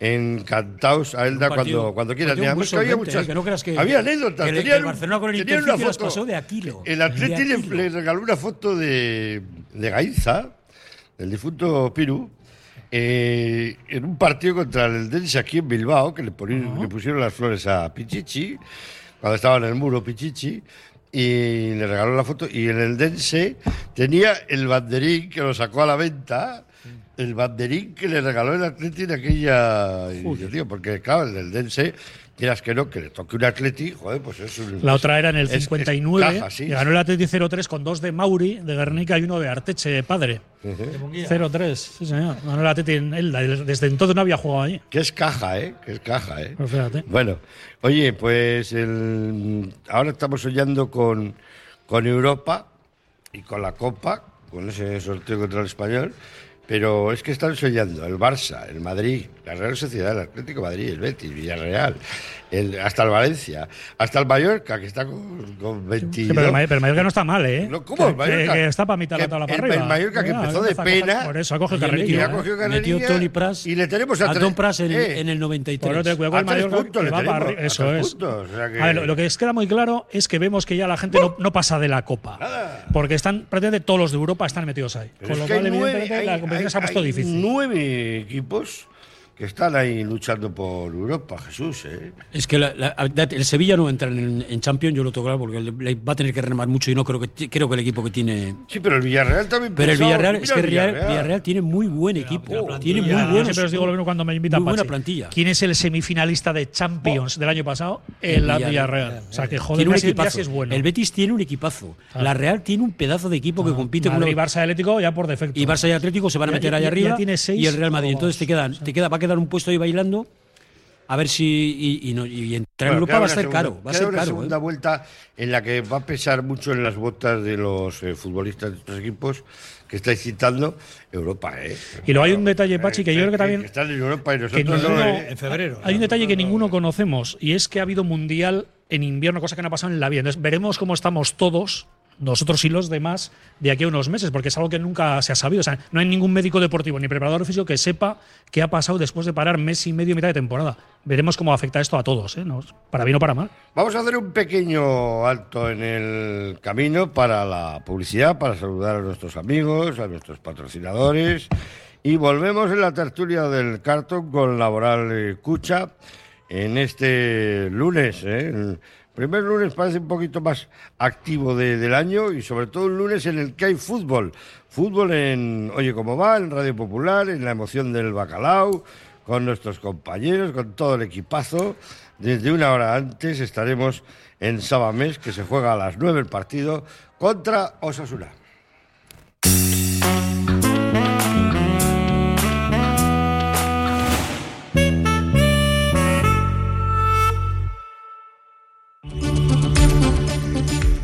encantados a Elda partido- cuando, cuando quieras. además que había muchas, ¿eh? Que no creas que- había anécdotas. que el- tenían Barcelona con el tenían Intercity una las foto. pasó de Aquilo. El De Atleti le regaló una foto de, de Gainza, del difunto Piru, eh, en un partido contra el Dense aquí en Bilbao, que le, le pusieron las flores a Pichichi, cuando estaba en el muro Pichichi, y le regaló la foto. Y en el Dense tenía el banderín que lo sacó a la venta, el banderín que le regaló el Atleti en aquella iniciativa, porque claro, el del Dense, quieras que no, que le toque un Atleti, joder, pues es un... La otra era en el es- es 59, caja, sí. que ganó el Atleti 0-3 con dos de Mauri, de Guernica y uno de Arteche, padre. 0-3, sí señor. Ganó el Atleti en Elda. Desde entonces no había jugado allí. Que es caja, ¿eh? Que es caja, ¿eh? Bueno, oye, pues el- ahora estamos soñando con, con Europa y con la Copa, con ese sorteo contra el Español, pero es que están soñando el Barça, el Madrid, la Real Sociedad, el Atlético de Madrid, el Betis, Villarreal, el, hasta el Valencia, hasta el Mallorca, que está con, con 22. Sí, pero, el May- pero el Mallorca no está mal, ¿eh? No, ¿cómo? El Mallorca? Que, que está para mitad de la tabla el- para arriba. el Mallorca que empezó de coger- pena. Por eso ha cogido Ya metió- y carrerilla. ¿eh? Metió carrerilla Tony Pras y le tenemos a, a Tom Pras en, eh, en el 93. Por eso te cuidado el Mallorca, puntos le va tenemos, Eso es. puntos, o sea que- A ver, lo, lo que es queda muy claro es que vemos que ya la gente no, no pasa de la Copa. Porque están prácticamente todos los de Europa están metidos ahí. Pero Con es lo cual, evidentemente, la competición hay- se ha puesto difícil. Nueve equipos que están ahí luchando por Europa, Jesús. ¿eh? Es que la- la- el Sevilla no entra en, en Champions, yo lo tengo claro, porque le- le va a tener que remar mucho y no creo que creo que el equipo que tiene. Sí, pero el Villarreal también. Pero el pensaba- Villarreal, es que el Villarreal, Villarreal. Villarreal tiene muy buen equipo, La tiene muy buenos. Siempre os digo lo mismo cuando me invitan muy buena plantilla. ¿Quién es el semifinalista de Champions del año pasado? El Villarreal. Villarreal. O sea, que joder, tiene un equipazo. es bueno. El Betis tiene un equipazo. La Real tiene un pedazo de equipo que compite con uno- Barça y Atlético ya por defecto. y Barça y Atlético se van a meter ya arriba tiene seis, y el Real Madrid. Entonces te quedan, te queda, quedar un puesto ahí bailando. A ver si y, y no- y entrar en Bueno, Europa va a ser segunda- caro, va a ser una caro. segunda ¿eh? vuelta en la que va a pesar mucho en las botas de los eh, futbolistas de estos equipos que estáis citando Europa, ¿eh? Y luego hay un detalle, Pachi, que yo creo que también- están en Europa y que nosotros no. ¿eh? En febrero. Hay un detalle que ninguno conocemos y es que ha habido mundial en invierno, cosa que no ha pasado en la vida. Entonces veremos cómo estamos todos, nosotros y los demás, de aquí a unos meses, porque es algo que nunca se ha sabido. O sea, no hay ningún médico deportivo ni preparador físico que sepa qué ha pasado después de parar mes y medio, mitad de temporada. Veremos cómo afecta esto a todos, ¿eh? Para bien o para mal. Vamos a hacer un pequeño alto en el camino para la publicidad, para saludar a nuestros amigos, a nuestros patrocinadores. Y volvemos en la tertulia del cartón con Laboral Cucha en este lunes. ¿eh? Primer lunes parece un poquito más activo de- del año y sobre todo un lunes en el que hay fútbol. Fútbol en Oye Cómo Va, en Radio Popular, en la emoción del bacalao, con nuestros compañeros, con todo el equipazo. Desde una hora antes estaremos en Sabamés, que se juega a las 9 el partido contra Osasuna.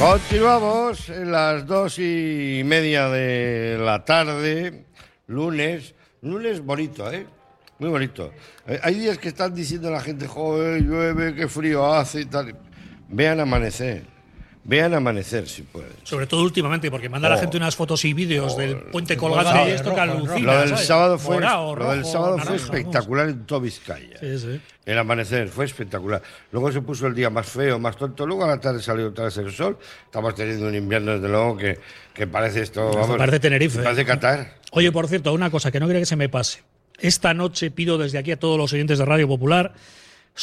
Continuamos en las dos y media de la tarde, lunes. Lunes bonito, ¿eh? Muy bonito. Eh, Hay días que están diciendo la gente, joder, llueve, qué frío hace y tal. Vean amanecer. Vean amanecer si pueden. Sobre todo últimamente, porque manda a la Oh. gente unas fotos y vídeos del puente colgante y esto que alucina. Lo del sábado fue, Morado, lo del rojo, sábado fue espectacular en todo Vizcaya. Sí, sí. El amanecer fue espectacular. Luego se puso el día más feo, más tonto. Luego a la tarde salió otra vez el sol. Estamos teniendo un invierno, desde luego, que, que parece esto. Vamos, parece Tenerife. Parece Qatar. Oye, por cierto, una cosa que no quiero que se me pase. Esta noche pido desde aquí a todos los oyentes de Radio Popular,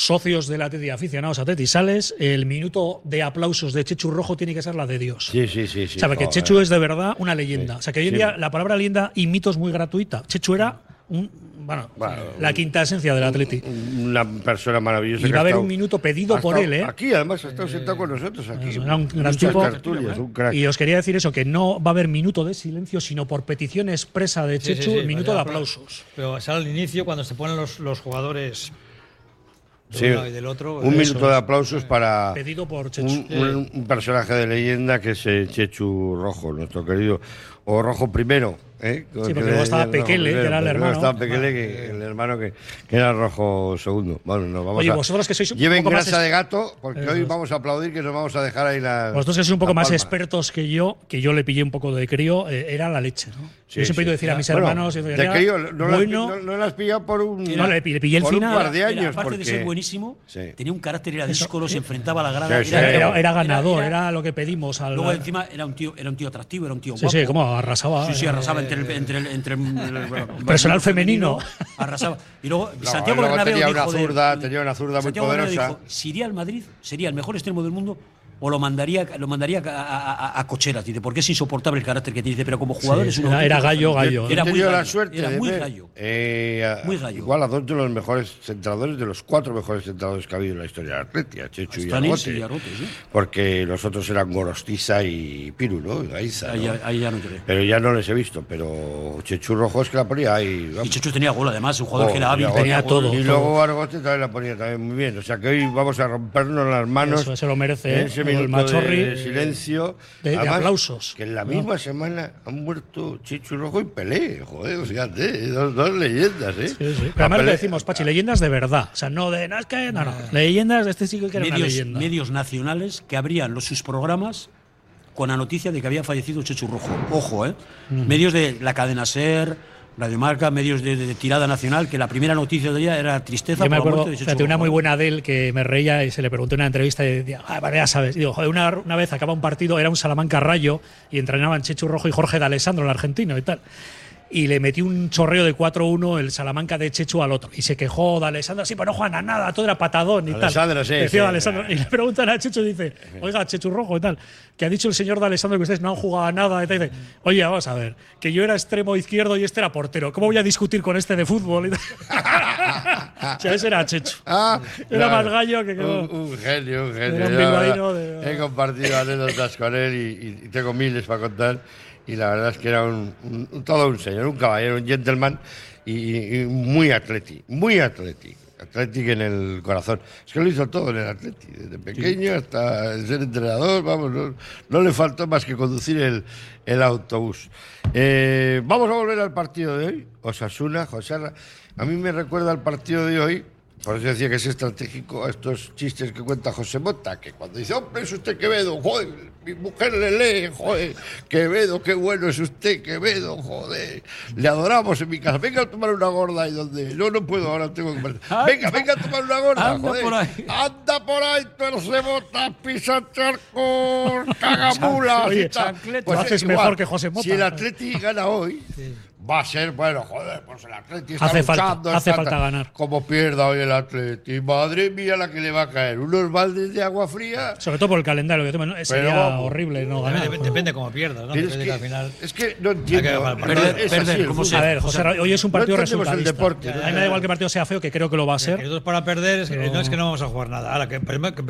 socios del Atleti, aficionados a Atleti Sales, el minuto de aplausos de Chechu Rojo tiene que ser la de Dios. Sí, sí, sí. sí o sea, joder. Chechu es de verdad una leyenda. Sí, O sea, que hoy en sí. día la palabra leyenda y mito es muy gratuita. Chechu era un- bueno, Bueno, la quinta esencia del Atleti. Una persona maravillosa. Y que va a ha haber estado- un minuto pedido por él, ¿eh? Aquí, además, ha estado sentado con nosotros. Aquí. Era un gran tipo. un crack. Y os quería decir eso, que no va a haber minuto de silencio, sino por petición expresa de Sí, sí, Chechu, sí, minuto de aplausos. Pero sale al inicio cuando se ponen los, los jugadores de Sí, uno y del otro. un eso minuto de aplausos para Pedido por Chechu. un, un- un personaje de leyenda que es el Chechu Rojo, nuestro querido. O Rojo primero. ¿Eh? porque Que luego estaba Pekele, que era el hermano. Estaba Pekele, que, el hermano que, que era Rojo segundo. Bueno, nos vamos Oye, a- vosotros que sois un Lleven poco más grasa es- de gato, porque Eso hoy es. vamos a aplaudir que nos vamos a dejar ahí la. Vosotros que sois un poco más expertos que yo, que yo le pillé un poco de crío, eh, era la leche. ¿no? Sí, yo siempre he ido a sí. decir a mis Bueno, hermanos, de era crío, no, las- bueno, no, no las has pillado por un. No, le, le pillé el por final. Un par de Era, años. aparte de porque- ser buenísimo, Sí. tenía un carácter, era díscolo, se enfrentaba a la grada. Sí, sí, era, sí. era- era ganador, era- era, lo que pedimos al. Luego encima era un tío, era un tío atractivo, era un tío Sí, guapo. sí, como arrasaba. Sí, sí, eh, arrasaba entre el, entre el, entre el- bueno, Personal femenino. Arrasaba. Y luego No, Santiago Bernabéu tenía dijo una de- zurda, tenía una zurda muy Santiago Bernabéu poderosa. dijo, si iría al Madrid, sería el mejor extremo del mundo o lo mandaría, lo mandaría a, a- a- a cocheras, dice, porque es insoportable el carácter que tiene, dice, pero como jugador Sí, es un era- gallo, gallo. Era He muy gallo. la suerte era muy gallo. eh, a- Muy gallo. Igual a dos de los mejores centradores, de los cuatro mejores centradores que ha habido en la historia de Atleti, a Chechu y Stanis Argote. sí. Porque los otros eran Gorostiza y Piru, ¿no? Y Gaiza, Ahí, ¿no? ya- ahí ya no creo. Pero ya no les he visto, pero Chechu Rojo es que la ponía ahí. Y. Chechu tenía gol, además, un jugador Oh, que era hábil, gol. tenía gol. todo. Y luego Argote también la ponía también muy bien. O sea que hoy vamos a rompernos las manos. Eso, se lo merece, en ¿eh? El Machorri, de silencio. de- de aplausos. Que en la misma semana han muerto Chichu Rojo y Pelé. Joder, fíjate, dos, dos leyendas, ¿eh? Sí, sí. Además le decimos, Pachi, leyendas de verdad. O sea, no de. No, es que. No, no. Leyendas de este sí que era una medios, leyenda. medios nacionales que abrían los, sus programas con la noticia de que había fallecido Chechu Rojo. Ojo, ¿eh? Medios de la cadena SER, Radiomarca, medios de, de- de tirada nacional, que la primera noticia de ella era tristeza Yo me por la acuerdo, de fíjate, una muy buena de él que me reía y se le preguntó en una entrevista y decía, ah, vale, ya sabes. Y digo, joder, una, una vez acaba un partido, era un Salamanca Rayo y entrenaban Chechu Rojo y Jorge de Alessandro, el argentino y tal. Y le metió un chorreo de 4-1 el Salamanca de Chechu al otro. Y se quejó de Alessandro, sí, pero no juegan a nada, todo era patadón y Alessandro, tal. sí, Decía sí. de Alessandro. Y le preguntan a Chechu y dice, oiga, Chechu Rojo y tal, que ha dicho el señor de Alessandro que ustedes no han jugado a nada. Y tal. Y dice, oye, vamos a ver, que yo era extremo izquierdo y este era portero. ¿Cómo voy a discutir con este de fútbol? O sea, ese era Chechu. Ah, Era claro. más gallo que- Un, un genio, un genio. Era un Yo, de- He compartido anécdotas con él y, y tengo miles para contar. Y la verdad es que era un, todo un señor, un caballero, un gentleman y, y muy atleti, muy atleti. Atlético en el corazón. Es que lo hizo todo en el Atleti, desde pequeño hasta ser entrenador, vamos, no, no le faltó más que conducir el, el autobús. Eh, vamos a volver al partido de hoy. Osasuna, José. Ra- A mí me recuerda al partido de hoy, por eso decía que es estratégico a estos chistes que cuenta José Mota, que cuando dice, hombre, es usted Quevedo, joder, mi mujer le lee, joder, Quevedo, qué bueno es usted, Quevedo, joder, le adoramos en mi casa, venga a tomar una gorda y donde, no, no puedo, ahora tengo que... Venga, venga a tomar una gorda, Anda joder. por ahí. Anda por ahí, tuerce botas, pisa charcos, cagamulas Oye, y tal. Lo haces mejor que José Mota. Si el Atleti gana hoy, va a ser, bueno, joder, pues el Atleti está Hace falta, luchando, hace está- falta ganar. Como pierda hoy el Atleti, madre mía la que le va a caer. Unos baldes de agua fría. Sobre todo por el calendario que horrible no ganar. Dep- Depende cómo pierdas, ¿no? Es que, que al final. es que no entiendo. Perder- es perder, así el ¿cómo fútbol. se- A ver, José, hoy es un partido no resultadista. deporte, ¿no? A mí me da igual que el partido sea feo, que creo que lo va a ser. nosotros para perder es que no es que no vamos a jugar nada. Ahora, que,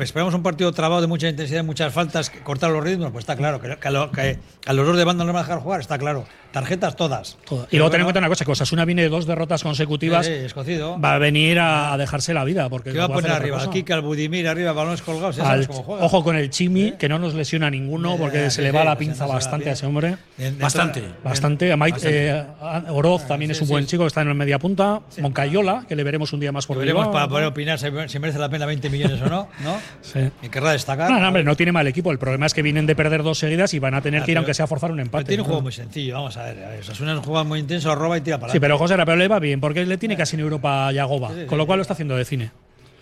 esperamos un partido trabado de mucha intensidad, muchas faltas, cortar los ritmos, pues está claro. Que, que a, lo- que a los dos de banda no van a dejar jugar, está claro. Tarjetas todas. Todo. Y luego ten en cuenta una cosa, que Osasuna viene de dos derrotas consecutivas. Sí, escocido. Va a venir a, a dejarse la vida. Porque ¿Qué va a poner arriba? Al Kike, al Budimir, arriba, balones colgados. Ya Al- sabes cómo juega. ojo con el Chimi, que no nos lesiona ninguno, Eh, porque sí, se le sí, va la pues pinza bastante a ese hombre. Bastante. en- Bastante. A Mait- eh, Oroz también es sí, un buen sí. chico que está en el media punta. Moncayola, que le veremos un día más por Que veremos para poder opinar si, merece la pena 20 millones o no, ¿no? Sí. Y querrá destacar. No, no, hombre, no tiene mal equipo. El problema es que vienen de perder dos seguidas y van a tener Ah, que ir, aunque sea forzar un empate. tiene un juego muy sencillo, vamos a ver. a ver, Osasuna es un juego muy intenso, roba y tira para Sí, pero José, pero le va bien, porque le tiene casi en Europa a Yagoba, con lo cual lo está haciendo de cine.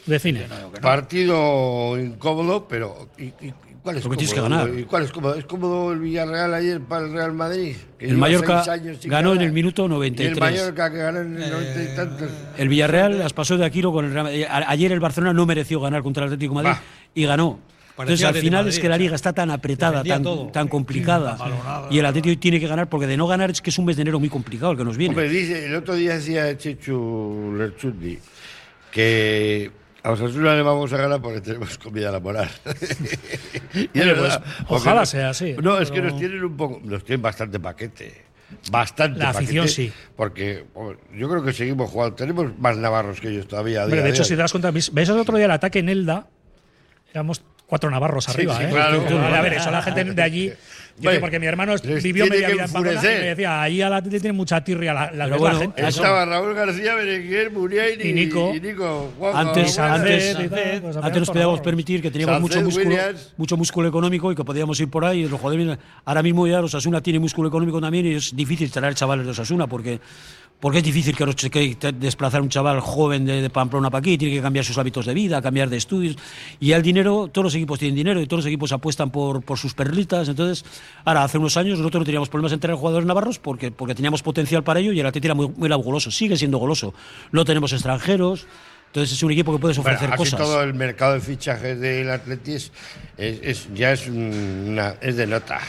De cine. Partido incómodo, pero. ¿y, y- y cuál es Porque tienes que ganar. ¿Y cuál es cómodo? ¿Es cómodo el Villarreal ayer para el Real Madrid? Que El Mallorca ganó en el minuto Y el 93. Mallorca que ganó en el 90 y tantos. El Villarreal las pasó de Aquilo con el Real Madrid. Ayer el Barcelona no mereció ganar contra el Atlético de Madrid y ganó. Entonces, al final es que la liga está tan apretada, tan, todo. tan complicada. Y el Atlético hoy tiene que ganar, porque de no ganar es que es un mes de enero muy complicado el que nos viene. Hombre, dice, el otro día decía Chechu Lerchundi que a Osasuna le vamos a ganar porque tenemos comida a la moral. Y Oye, pues, ojalá no- sea así, No, es que pero- nos tienen un poco, nos tienen bastante paquete. Bastante La afición paquete, sí. Porque hombre, yo creo que seguimos jugando. Tenemos más navarros que ellos todavía. día de hecho, si te das cuenta, ¿ves ves el otro día el ataque en Elda? Éramos cuatro navarros Sí, arriba, sí, ¿eh? claro, Tú- tú- claro. a ver, eso la gente de allí. Yo Hombre, sé, porque mi hermano vivió media vida en Pamplona y me decía, ahí a la Atleti tiene mucha tirria la, la, bueno, la gente. Estaba Raúl García, Berenguer, Muriel y, Y Nico. y Nico, Juanjo, Antes, antes, pues, antes nos podíamos permitir que teníamos mucho músculo, Williams. mucho músculo económico y que podíamos ir por ahí. y Los jugadores, ahora mismo ya Osasuna tiene músculo económico también y es difícil traer chavales de Osasuna porque, porque es difícil que, que desplazar un chaval joven de, de Pamplona para aquí, tiene que cambiar sus hábitos de vida, cambiar de estudios. Y el dinero, todos los equipos tienen dinero y todos los equipos apuestan por, por sus perlitas. Entonces, ahora, hace unos años nosotros no teníamos problemas en traer jugadores navarros porque, porque teníamos potencial para ello y el Atleti era muy, muy goloso. Sigue siendo goloso. No tenemos extranjeros. Entonces es un equipo que puedes Bueno, ofrecer así cosas. todo el mercado de fichajes del Atleti es, es- es- ya es, una, es de nota.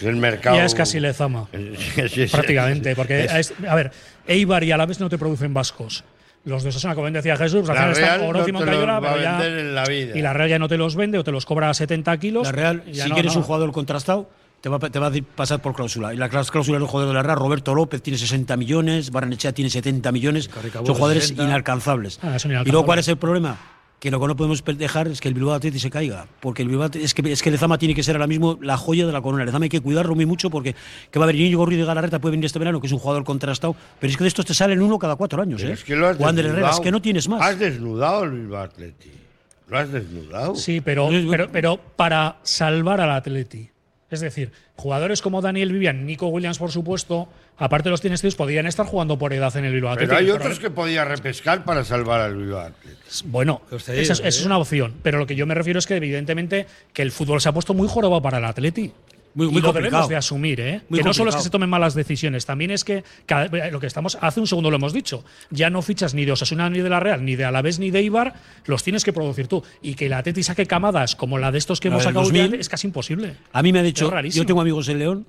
El mercado. Ya es casi Lezama. Prácticamente. Porque, es- es- a ver, Eibar y Alavés no te producen vascos. Los de Osasuna, como bien decía Jesús, La Real Oroz y no te Moncayola, los va a pero ya- vender en la vida. Y la Real ya no te los vende o te los cobra a 70 kilos. La Real, si no, quieres no. un jugador contrastado, te va, a- te va a pasar por cláusula. Y la cláusula del jugador de la Real, Roberto López, tiene 60 millones, Barrenechea tiene 70 millones. Son jugadores 60. inalcanzables. Ah, son y luego, inalcanzables. ¿cuál es el problema? Que lo que no podemos dejar es que el Bilbao Athletic se caiga. Porque el Bilbao Athletic- es que, es que Lezama tiene que ser ahora mismo la joya de la corona. Lezama hay que cuidarlo muy mucho porque que va a venir Ruiz de Galarreta, puede venir este verano, que es un jugador contrastado. Pero es que de estos te salen uno cada cuatro años. Pero ¿eh? es que lo has Herrera, es que no tienes más. Has desnudado el Bilbao Atleti. Lo has desnudado. Sí, pero, pero, pero para salvar al Atleti. Es decir, jugadores como Daniel Vivian, Nico Williams, por supuesto, aparte de los tienes tíos, podrían estar jugando por edad en el Bilbao Pero Athletic. hay otros que podía repescar para salvar al Bilbao. Bueno, esa, es, esa es una opción. Pero lo que yo me refiero es que, evidentemente, que el fútbol se ha puesto muy jorobado para el Atleti. Muy- y muy lo complicado. debemos de asumir, ¿eh? Muy que no solo es que se tomen malas decisiones, también es que cada- lo que estamos hace un segundo lo hemos dicho, ya no fichas ni de Osasuna ni de la Real, ni de Alavés ni de Eibar, los tienes que producir tú y que el Atleti saque camadas como la de estos que La hemos sacado 2000. ya es casi imposible. A mí me ha dicho, yo tengo amigos en León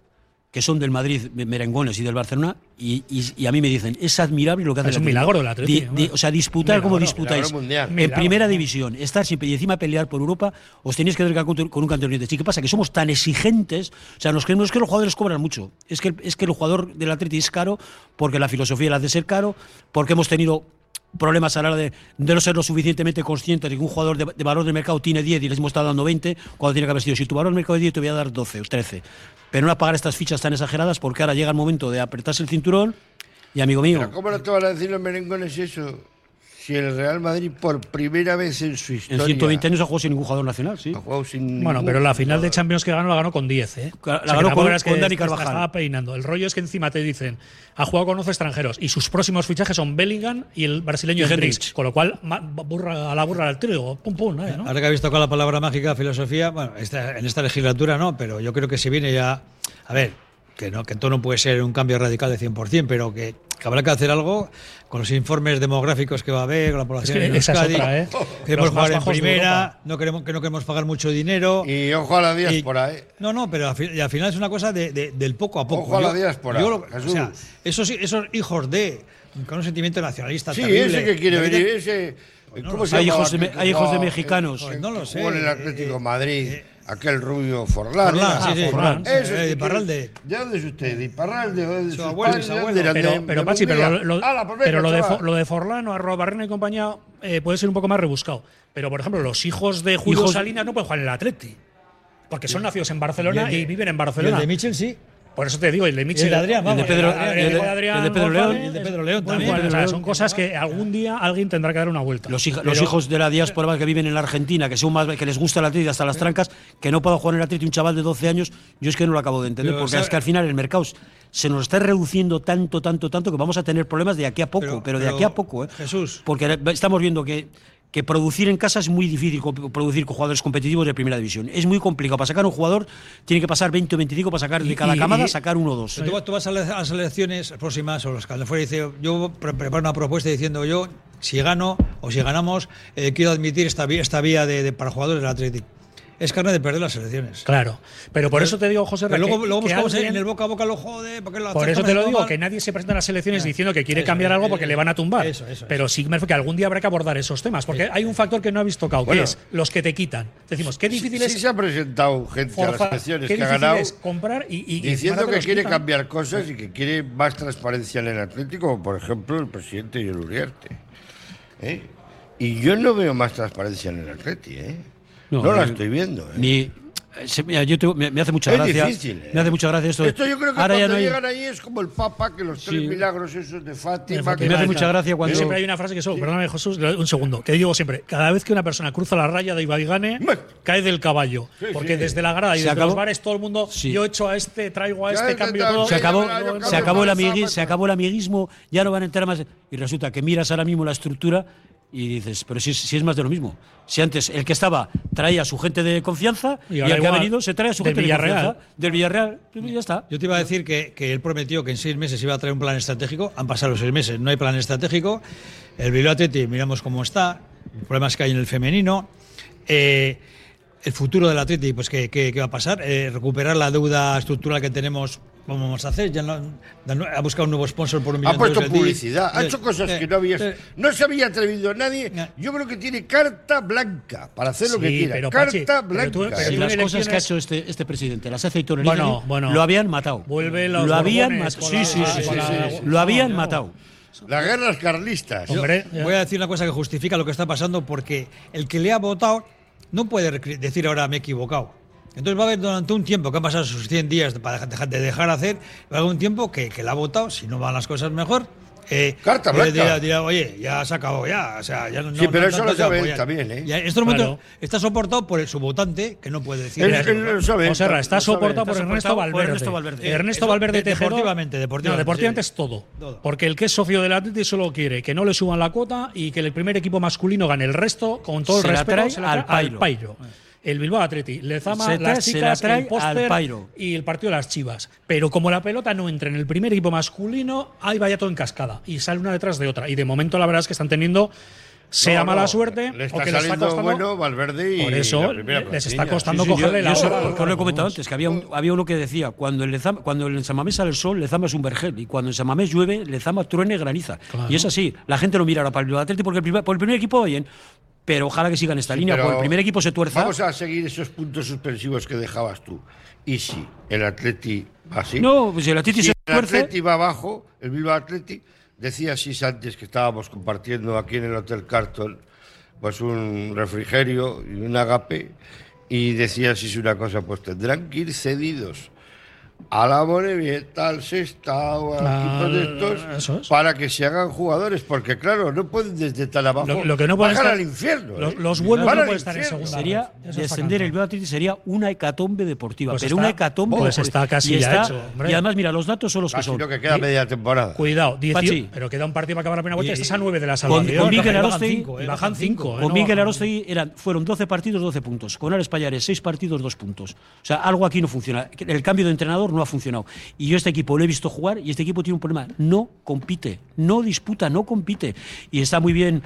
que son del Madrid, me- merengones y del Barcelona, y, y- y a mí me dicen, es admirable lo que hace Es el un Atleti". milagro Di- di- hombre. o sea, disputar como disputáis en Milagro, primera división, estar siempre y encima pelear por Europa, os tenéis que acercar con, con un campeón ¿Y qué pasa? Que somos tan exigentes, o sea, nos creemos que los jugadores cobran mucho, es que, el- es que el jugador del Atleti es caro porque la filosofía le hace ser caro, porque hemos tenido problemas a la hora de, no ser lo suficientemente conscientes de que un jugador de, valor de mercado tiene 10 y les hemos estado dando 20 cuando tiene que haber sido. Si tu valor de mercado es 10 te voy a dar 12 o 13. Pero no a pagar estas fichas tan exageradas porque ahora llega el momento de apretarse el cinturón y amigo mío, ¿cómo no te van a decir los merengones eso? Si el Real Madrid por primera vez en su en historia 120 años ha jugado sin ningún jugador nacional, sí. ha jugado sin Bueno, pero la final de. Champions que ganó la ganó con 10, ¿eh? La O sea, ganó con- con Dani Carvajal. Estaba peinando. El rollo es que encima te dicen, ha jugado con 11 extranjeros y sus próximos fichajes son Bellingham y el brasileño Hendrix. Con lo cual, burra, a la burra al trigo, pum pum, ¿eh? ¿no? Ahora que habéis tocado la palabra mágica, filosofía, bueno, esta- en esta legislatura no, pero yo creo que se viene ya. A ver, que no que todo no puede ser un cambio radical de 100%, pero que, que habrá que hacer algo con los informes demográficos que va a haber, con la población Es que en esa es Euskadi. otra, ¿eh? Queremos jugar en primera, no queremos, que no queremos pagar mucho dinero. Y ojo a la diáspora, ¿eh? No, no, pero al, fin- y al final es una cosa de, de- del poco a poco. Ojo a la Yo- diáspora, yo lo- o sea, esos, esos hijos de con un sentimiento nacionalista Sí, terrible, ese que quiere venir, ese. no ¿Cómo lo se sé. Hay hijos de hay hijos de mexicanos. que- No lo sé, en el eh, Atlético eh, Madrid, eh, aquel rubio Forlán. Forlán, sí, sí. Forlán, sí, es quiere- ¿De dónde es usted? ¿De Iparralde? ¿De Su abuelo, su ¿De abuelo. Pero, ¿De- pero de Pachi, pero, lo, pues pero lo, de, lo de Forlán o Arrobarrena y compañía eh, puede ser un poco más rebuscado. Pero, por ejemplo, los hijos de Julio Hijos- Salinas no pueden jugar en el Atleti. Porque son nacidos en Barcelona Y y, de- viven en y Barcelona. el de Mitchell sí. Por eso te digo, el de Michel. el de Adrián, vamos. El de Pedro- el el el de León. El de Pedro León también. O sea, son cosas que algún día alguien tendrá que dar una vuelta. Los, hijos de la diáspora que viven en la Argentina, que son más que les gusta el Atleti hasta las trancas, que no pueda jugar en el Atleti un chaval de 12 años, yo es que no lo acabo de entender, Pero, porque es que al final el mercado se nos está reduciendo tanto, tanto, tanto que vamos a tener problemas de aquí a poco, pero, Pero- de pero, aquí a poco, ¿eh? Jesús. Porque estamos viendo que que producir en casa es muy difícil, producir con jugadores competitivos de primera división. Es muy complicado. Para sacar un jugador tiene que pasar 20 o 25 para sacar de cada y- camada, y- sacar uno o dos. Tú, tú vas a las, elecciones próximas o las que fuera y dice, yo pre- preparo una propuesta diciendo yo, si gano o si ganamos, eh, quiero admitir esta vía, esta vía de, de- para jugadores del Atlético. Es carne de perder las elecciones. Claro. Pero por eso te digo, José, Pero que- luego, luego buscamos alguien- en el boca a boca lo jode, porque lo Por eso te en lo digo, que nadie se presenta a las elecciones diciendo que quiere Eso, cambiar algo porque le van a tumbar. eso, eso, Pero sí me que algún día habrá que abordar esos temas, porque hay un factor que no habéis tocado, Bueno. que es los que te quitan. Decimos, qué difícil Sí es se ha presentado gente a las elecciones que ha ganado es comprar y, y- diciendo que quiere cambiar cosas y que quiere más transparencia en el Atlético, como por ejemplo el presidente John Uriarte. ¿eh? Y yo no veo más transparencia en el Atleti, ¿eh? No, la estoy viendo. ¿eh? Ni, se- mira, yo tengo- me, me hace mucha Es gracia. difícil, ¿eh? Me hace mucha gracia esto. Esto yo creo que ahora ya cuando no hay- llegan ahí es como el Papa, que los tres Sí. milagros esos de Fátima. Me que me hace mucha gracia cuando. Siempre hay una frase que solo, perdóname Jesús, un segundo, que digo siempre, cada vez que una persona cruza la raya de Ibaigane, cae del caballo. Sí, porque sí. desde la grada y desde acabó- los bares todo el mundo, Sí. yo echo a este, traigo a Ya, este, cambio todo. se acabó, se acabó el ya, amigui- ya, se acabó el amiguismo, ya no van a entrar más. Y resulta que miras ahora mismo la estructura y dices, pero si, es- si es más de lo mismo. Si antes el que estaba traía a su gente de confianza Y y, ahora el que ha venido se trae a su del gente Villarreal. Del Villarreal. Y ya está. Yo te iba a decir que, que él prometió que en seis meses iba a traer un plan estratégico. Han pasado los seis meses, no hay plan estratégico. El Bilbao miramos cómo está. Problemas que hay en el femenino. Eh, el futuro del Atleti, pues ¿qué, qué, qué va a pasar? Eh, recuperar la deuda estructural que tenemos, ¿cómo vamos a hacer? Ya no, ha buscado un nuevo sponsor por un millón Ha puesto de euros. publicidad, ha Eh, hecho cosas eh, que no había. eh, No se había atrevido nadie. Ya. Yo creo que tiene carta blanca para hacer lo que quiera. pero, carta Pachi, pero blanca. tú- pero las cosas que ha hecho este, este presidente las hace Héctor Bueno, bueno. lo habían matado. Vuelve los lo habían matado. Sí, sí, sí, sí. Lo habían no, matado. Las guerras carlistas. Yo Hombre, voy a decir una cosa que justifica lo que está pasando porque el que le ha votado no puede decir ahora me he equivocado. Entonces va a haber durante un tiempo que han pasado sus 100 días para dejar- dejar- de dejar hacer, va a haber un tiempo que, que le ha votado, si no van las cosas mejor. eh, Carta eh, blanca. Dirá, dirá, oye, ya se acabó, ya. O sea, ya no, Sí, pero no- eso no lo sabe él también, ¿eh? Y en estos momentos Claro. está soportado por el- su votante que no puede decir. Él- lo sabe, Ra, está soportado por Está Ernesto soportado por Valverde. Ernesto Valverde. Ernesto Eso, Valverde de- Tejedor. deportivamente, deportivamente, No, deportivamente sí. es todo. Todo. Porque el que es socio del Atleti solo quiere que no le suban la cuota y que el primer equipo masculino gane el resto, con todo el Se la respeto, trae se la al pairo. El Bilbao Atleti, Lezama, Se trae- las se la chicas, trae el póster al pairo. y el partido de las chivas. Pero como la pelota no entra en el primer equipo masculino, ahí vaya todo en cascada. Y sale una detrás de otra. Y de momento la verdad es que están teniendo, sea No, mala no, suerte, Le o está que les está costando. bueno Valverde y por eso la les está costando Sí, sí, yo- cogerle yo la eso hora. lo- he comentado antes, que había, un- había uno que decía, cuando el Lezama, cuando el Samamés sale el sol, Lezama es un vergel, y cuando en Samamés llueve, Lezama truene graniza. Y es así, la gente no mira ahora para el Bilbao Athletic porque el primer, por el primer equipo oyen, pero ojalá que sigan esta línea, porque el primer equipo se tuerza. Vamos a seguir esos puntos suspensivos que dejabas tú. Y si el Atleti va así. No, pues si el Atleti si se el tuerce- Atleti va abajo, el Bilbao Atleti, decía Sis antes que estábamos compartiendo aquí en el Hotel Carton, pues un refrigerio y un agape, y decía Sis una cosa, pues tendrán que ir cedidos a la Morevieta, al Sestao, a Ah, equipos de estos, es. para que se hagan jugadores, porque claro, no pueden desde tan abajo Lo, lo que no bajar estar, al infierno. Los, ¿eh? los buenos no pueden estar en segunda. Sería descender el. Bilbao sería una hecatombe deportiva, Pues pero está- una hecatombe pues deportiva. está casi y ya está- hecho, hombre. Y además, mira, los datos son los que son. lo que queda media temporada. Cuidado, 18, Pachi. pero queda un partido para acabar la primera vuelta. Y- Estás a 9 de la salvación. con Miguel Arostegui, bajan 5. con Miguel Arostegui eran, fueron 12 partidos, 12 puntos. Con Ares Payares, 6 partidos, 2 puntos. O sea, algo aquí no funciona. El cambio de entrenador no ha funcionado. Y yo este equipo lo he visto jugar y este equipo tiene un problema. No compite, no disputa, no compite. Y está muy bien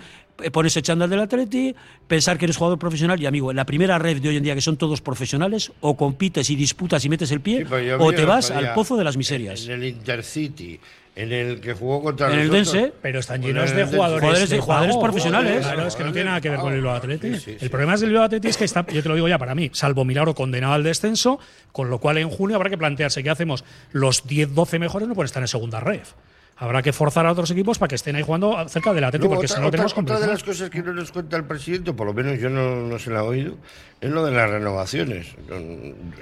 ponerse chándal del Atleti, pensar que eres jugador profesional y amigo, en la primera red de hoy en día que son todos profesionales, o compites y disputas y metes el pie, Sí, o te vas al pozo de las miserias. En el Intercity, en el que jugó contra En el. Dense, Pero están llenos en de jugadores, Jugadores de- jugadores pago. profesionales. Claro, es que no tiene nada que ver con el Bilbao Athletic. Sí, sí, sí. El problema es del Bilbao Athletic es que está, yo te lo digo ya para mí, salvo Milagro condenado al descenso, con lo cual en junio habrá que plantearse qué hacemos. Los 10, 12 mejores no pueden estar en segunda red. Habrá que forzar a otros equipos para que estén ahí jugando cerca del Atlético, porque otra, si no otra- tenemos otra de las cosas que no nos cuenta el presidente, por lo menos yo no, no se la he oído, es lo de las renovaciones. No-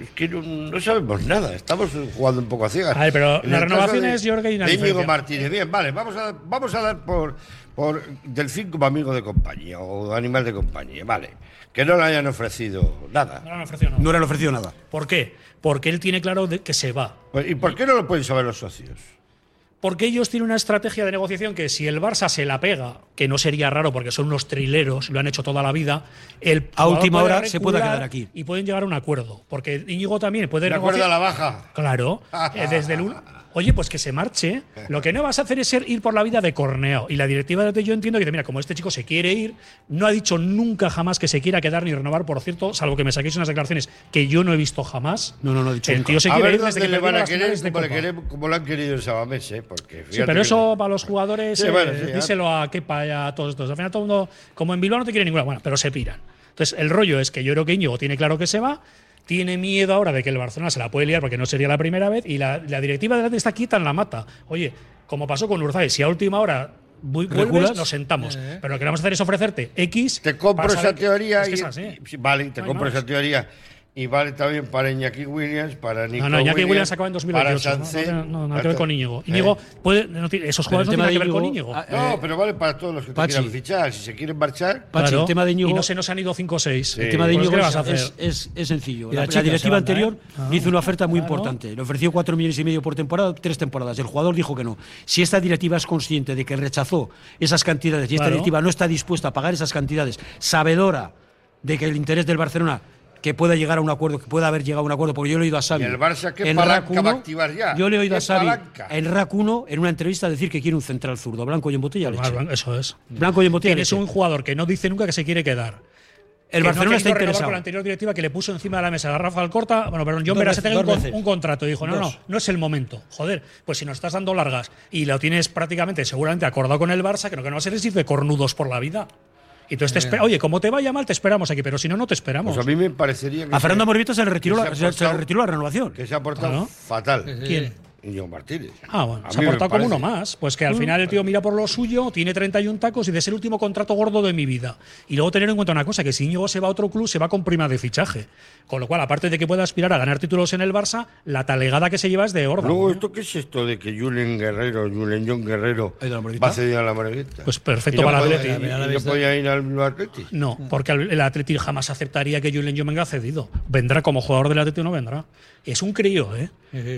Es que no, no sabemos nada, estamos jugando un poco a ciegas. A ver, pero En las renovaciones, de- yo creo que hay una de Íñigo diferencia. Martínez. Bien, vale, vamos a, vamos a dar por, por Delfín como amigo de compañía o animal de compañía, vale. Que no le hayan ofrecido nada. No le han ofrecido nada. no le han ofrecido nada. ¿Por qué? Porque él tiene claro de que se va. Pues, ¿Y por qué no lo pueden saber los socios? Porque ellos tienen una estrategia de negociación que si el Barça se la pega, que no sería raro porque son unos trileros, lo han hecho toda la vida, el A última hora se puede quedar aquí. Y pueden llegar a un acuerdo. Porque Íñigo también puede De acuerdo a la baja. Claro, eh, desde el un- Oye, pues que se marche. Lo que no vas a hacer es ser, ir por la vida de corneo. Y la directiva de yo entiendo que dice, mira, como este chico se quiere ir, no ha dicho nunca jamás que se quiera quedar ni renovar, por cierto, salvo que me saquéis unas declaraciones que yo no he visto jamás. No, no, no he dicho El nunca. se a quiere ver ir desde que le van a querer, de Copa. queremos- como lo han querido en Sabamés, ¿eh? Porque, Sí, pero que- eso para los jugadores, Sí, eh, bueno, sí, díselo a Kepa y a todos estos. Al final todo el mundo, como en Bilbao no te quiere ninguna, bueno, pero se piran. Entonces, el rollo es que yo creo que Íñigo tiene claro que se va, tiene miedo ahora de que el Barcelona se la puede liar porque no sería la primera vez y la, la directiva de la está quieta en la mata. Oye, como pasó con Urzay, si a última hora vu- vuelves, nos sentamos. Pero lo que vamos a hacer es ofrecerte X. Te compro esa que- teoría es que y, es así. y- sí, vale, te No compro más. esa teoría. Y vale también para Iñaki Williams, para Nico No, no, Iñaki Williams, Williams acaba en 2028. Para No, Sánchez. no, no, no, nada que ver con Íñigo. Eh. Íñigo puede, no esos jugadores no tienen que ver con Íñigo, ah, No, pero vale para todos los que te quieran fichar. Si se quieren marchar. Pachi, Claro. el tema de Íñigo. Y no se nos han ido 5 o 6. El tema de Pues, Íñigo ¿qué le es, sencillo. La, directiva anterior ¿eh? Ah. hizo una oferta muy Claro. importante. Le ofreció cuatro millones y medio por temporada, tres temporadas. El jugador dijo que no. Si esta directiva es consciente de que rechazó esas cantidades y esta Claro. directiva no está dispuesta a pagar esas cantidades, sabedora de que el interés del Barcelona que pueda llegar a un acuerdo, que pueda haber llegado a un acuerdo, porque yo le he oído a Xavi. ¿Y el Barça qué en palanca RAC1, va a activar ya? Yo le he oído a ¿Qué Xavi palanca? en RAC 1 en una entrevista decir que quiere un central zurdo, blanco y en botella leche. Blanco, Eso es. Blanco y en botella Tienes leche. un jugador que no dice nunca que se quiere quedar. El que Barcelona no está interesado. con la anterior directiva que le puso encima de la mesa a Rafa Alcorta. Bueno, pero John veces, tenga un, un contrato. Y dijo, no, no, Dos. no es el momento. Joder, pues si nos estás dando largas y lo tienes prácticamente, seguramente acordado con el Barça, que lo que no va a ser es ir de cornudos por la vida. Y entonces te espera, oye, como te vaya mal, te esperamos aquí, pero si no, no te esperamos. Pues a mí me parecería que. A Fernando Moribita se le retiró, que la, ha se, se le portado- retiró la renovación. Que se ha portado fatal. ¿Quién? Íñigo Martínez. Ah, bueno, A se ha portado como uno más. Pues que al final el tío mira por lo suyo, tiene 31 tacos y de ser el último contrato gordo de mi vida. Y luego tener en cuenta una cosa, que si Íñigo se va a otro club, se va con prima de fichaje. Con lo cual, aparte de que pueda aspirar a ganar títulos en el Barça, la talegada que se lleva es de horda. Luego, ¿esto qué es esto de que Julen Guerrero, Julen John Guerrero, va a ceder a la Morevieta? Pues perfecto ¿Y no para el Atleti. no podía ir al Athletic? No, porque el el Atleti jamás aceptaría que Julen John venga cedido. Vendrá como jugador del Atleti o no vendrá. Es un crío, ¿eh?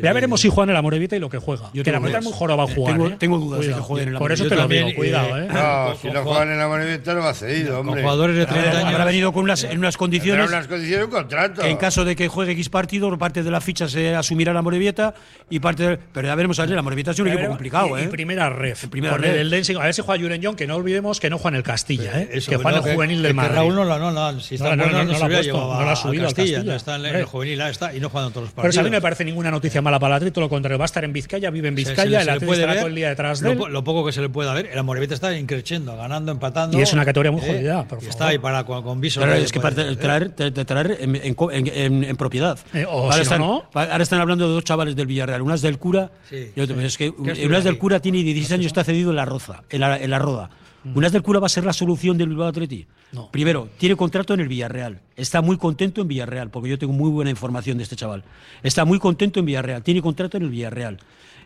Ya veremos si juega en el Amorevita y lo que juega. Yo que la tengo Morevita es dudas. muy joro va a jugar. Tengo- ¿eh? tengo dudas de que Cuidado. juegue en el Por eso te lo también, digo, cuidado, eh, ¿eh? No, Con- si con no juegan en la Morevieta no va cedido, Con hombre. jugadores de 30 Habrá, años. habrá venido con unas, en unas condiciones unas condiciones un contrato. que en caso de que juegue X partido, parte de la ficha se asumirá la Morevieta y parte de- Pero ya veremos a ver, la Morevieta es un equipo complicado, y, ¿eh? y primera ref. primera con ref. el Eldense. A ver si juega Julen John, que no olvidemos que no juega en el Castilla, ¿eh? Eso, que juega en el juvenil del Madrid. Raúl no la no, no, si está No, no, bueno, no, la ha la ha subido al Castilla, está en el juvenil, ahí está, y no juegan todos los Pero eso a mí me parece ninguna noticia mala para el Atleti, todo lo contrario. Va a estar en Vizcaya, vive en Se- se Vizcaya, el se Atleti puede estará ver todo el día detrás de lo, él. lo poco que se le pueda ver, el Morevita está increciendo, ganando, empatando. Y es una categoría muy ¿eh? jodida, por Y favor. está ahí para con, con viso. De- es que para traer, traer en, en co- en- en- en propiedad. Eh, o ahora, si están, no. ahora están hablando de dos chavales del Villarreal, unas del cura Sí, y otro. sí. Es que ¿Qué estuvo unas del cura tiene 16 años y está cedido en la roza, en la, en la roda. Unas del cura va a ser la solución del Bilbao Atleti. No. Primero, tiene contrato en el Villarreal. Está muy contento en Villarreal, porque yo tengo muy buena información de este chaval. Está muy contento en Villarreal, tiene contrato en el Villarreal.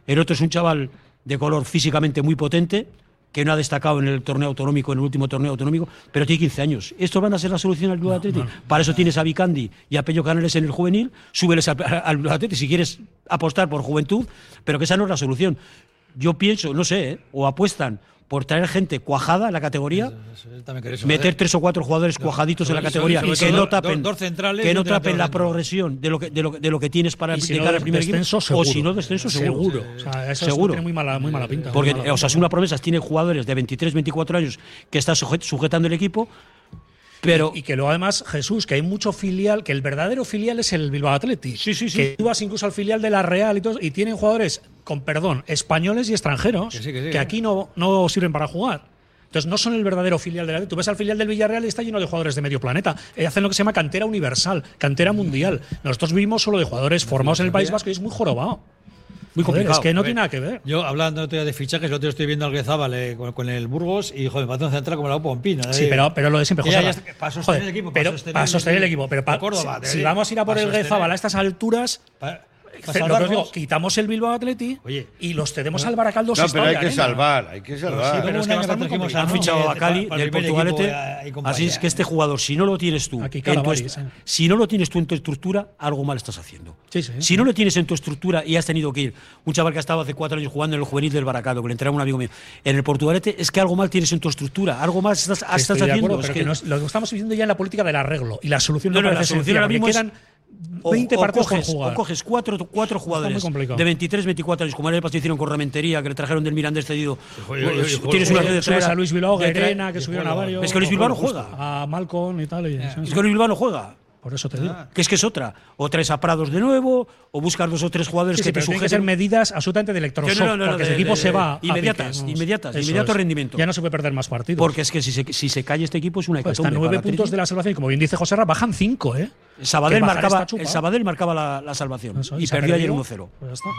El otro es un chaval de color físicamente muy potente, que no ha destacado en el torneo autonómico, en el último torneo autonómico, pero tiene 15 años. ¿Estos van a ser la solución al Bilbao Athletic? Para eso tienes a Vicandi y a Pello Canales en el juvenil, súbeles al, al Bilbao Athletic si quieres apostar por juventud, pero que esa no es la solución. Yo pienso, no sé, ¿eh? o apuestan por traer gente cuajada en la categoría, eso, meter tres o cuatro jugadores cuajaditos en la categoría y que no dos- tapen, dos centrales que no tapen la progresión de lo que, de lo, de lo que tienes para si no, cara al primer equipo, seguro. o si no descenso seguro. O sea, eso seguro. tiene muy mala, muy mala pinta. Porque o sea, una promesas tiene jugadores de 23, 24 años que está suje- sujetando el equipo, pero y que luego además, Jesús, que hay mucho filial, que el verdadero filial es el Bilbao Athletic. Sí, sí, sí. Que tú vas incluso al filial de la Real y todo, y tienen jugadores, con perdón, españoles y extranjeros, Que sí, que sí, aquí no, no sirven para jugar. Entonces no son el verdadero filial del Athletic. Tú ves al filial del Villarreal y está lleno de jugadores de medio planeta. Eh, hacen lo que se llama cantera universal, cantera mundial. Nosotros vivimos solo de jugadores formados en el País Vasco y es muy jorobado. Muy complicado. es que no tiene nada que ver. Yo hablando de fichajes, el otro día estoy viendo al Guezábal eh, con, con el Burgos y joder, me parece un central como la Pompino. Sí, pero, pero lo de siempre, José. ya para sostener Joder, el equipo, para pero sostener para el sostener el equipo. equipo. Pero Para pa- Córdoba, si, vamos a ir a por el. Guezabal a estas alturas, para salvarnos. digo, quitamos el Bilbao Atleti Oye, y los cedemos al Baracaldo No, pero hay que salvar, hay que Sí, salvar. pero es un que va a año estar muy trajimos complicado. han fichado a Cali del Portugalete. equipo, eh. Así es que este jugador, si no lo tienes tú, Aquí en tu eh. si no lo tienes tú en tu estructura, algo mal estás haciendo. Sí, sí. Si no lo tienes en tu estructura y has tenido que ir, un chaval que ha estado hace cuatro años jugando en el juvenil del Baracaldo, que le entrenaba un amigo mío, en el Portugalete, es que algo mal tienes en tu estructura, algo mal estás, haciendo. acuerdo, es pero que- lo que estamos viviendo ya en la política del arreglo y la solución no, No, la solución ahora mismo quedan 20 o partidos por coges, jugar. O coges cuatro, cuatro jugadores de 23, 24 años, como el año pasado hicieron con Ramentería, que le trajeron del Mirandés cedido. Tienes una de Subes a Luis Bilbao, Guerena, que subieron a varios. Es que Luis Bilbao no juega. A Malcolm y tal. Es que Luis Bilbao no juega. Por eso te digo. Que es que es otra. O traes a Prados de nuevo, o buscas dos o tres jugadores Sí, sí, que te tienen que ser medidas absolutamente de electroshock, No, no, no, no, porque de- ese equipo de- se va a inmediatas, vamos. inmediatas, Eso inmediato es. rendimiento. Ya no se puede perder más partidos. Porque es que si se, si se cae este equipo es una Pues hecatombe. están nueve puntos de la salvación y como bien dice José Ra, bajan cinco, ¿eh? El Sabadell marcaba, el Sabadell marcaba la, la salvación. Eso, y ha perdió ayer perdido, 1-0. pues ya está.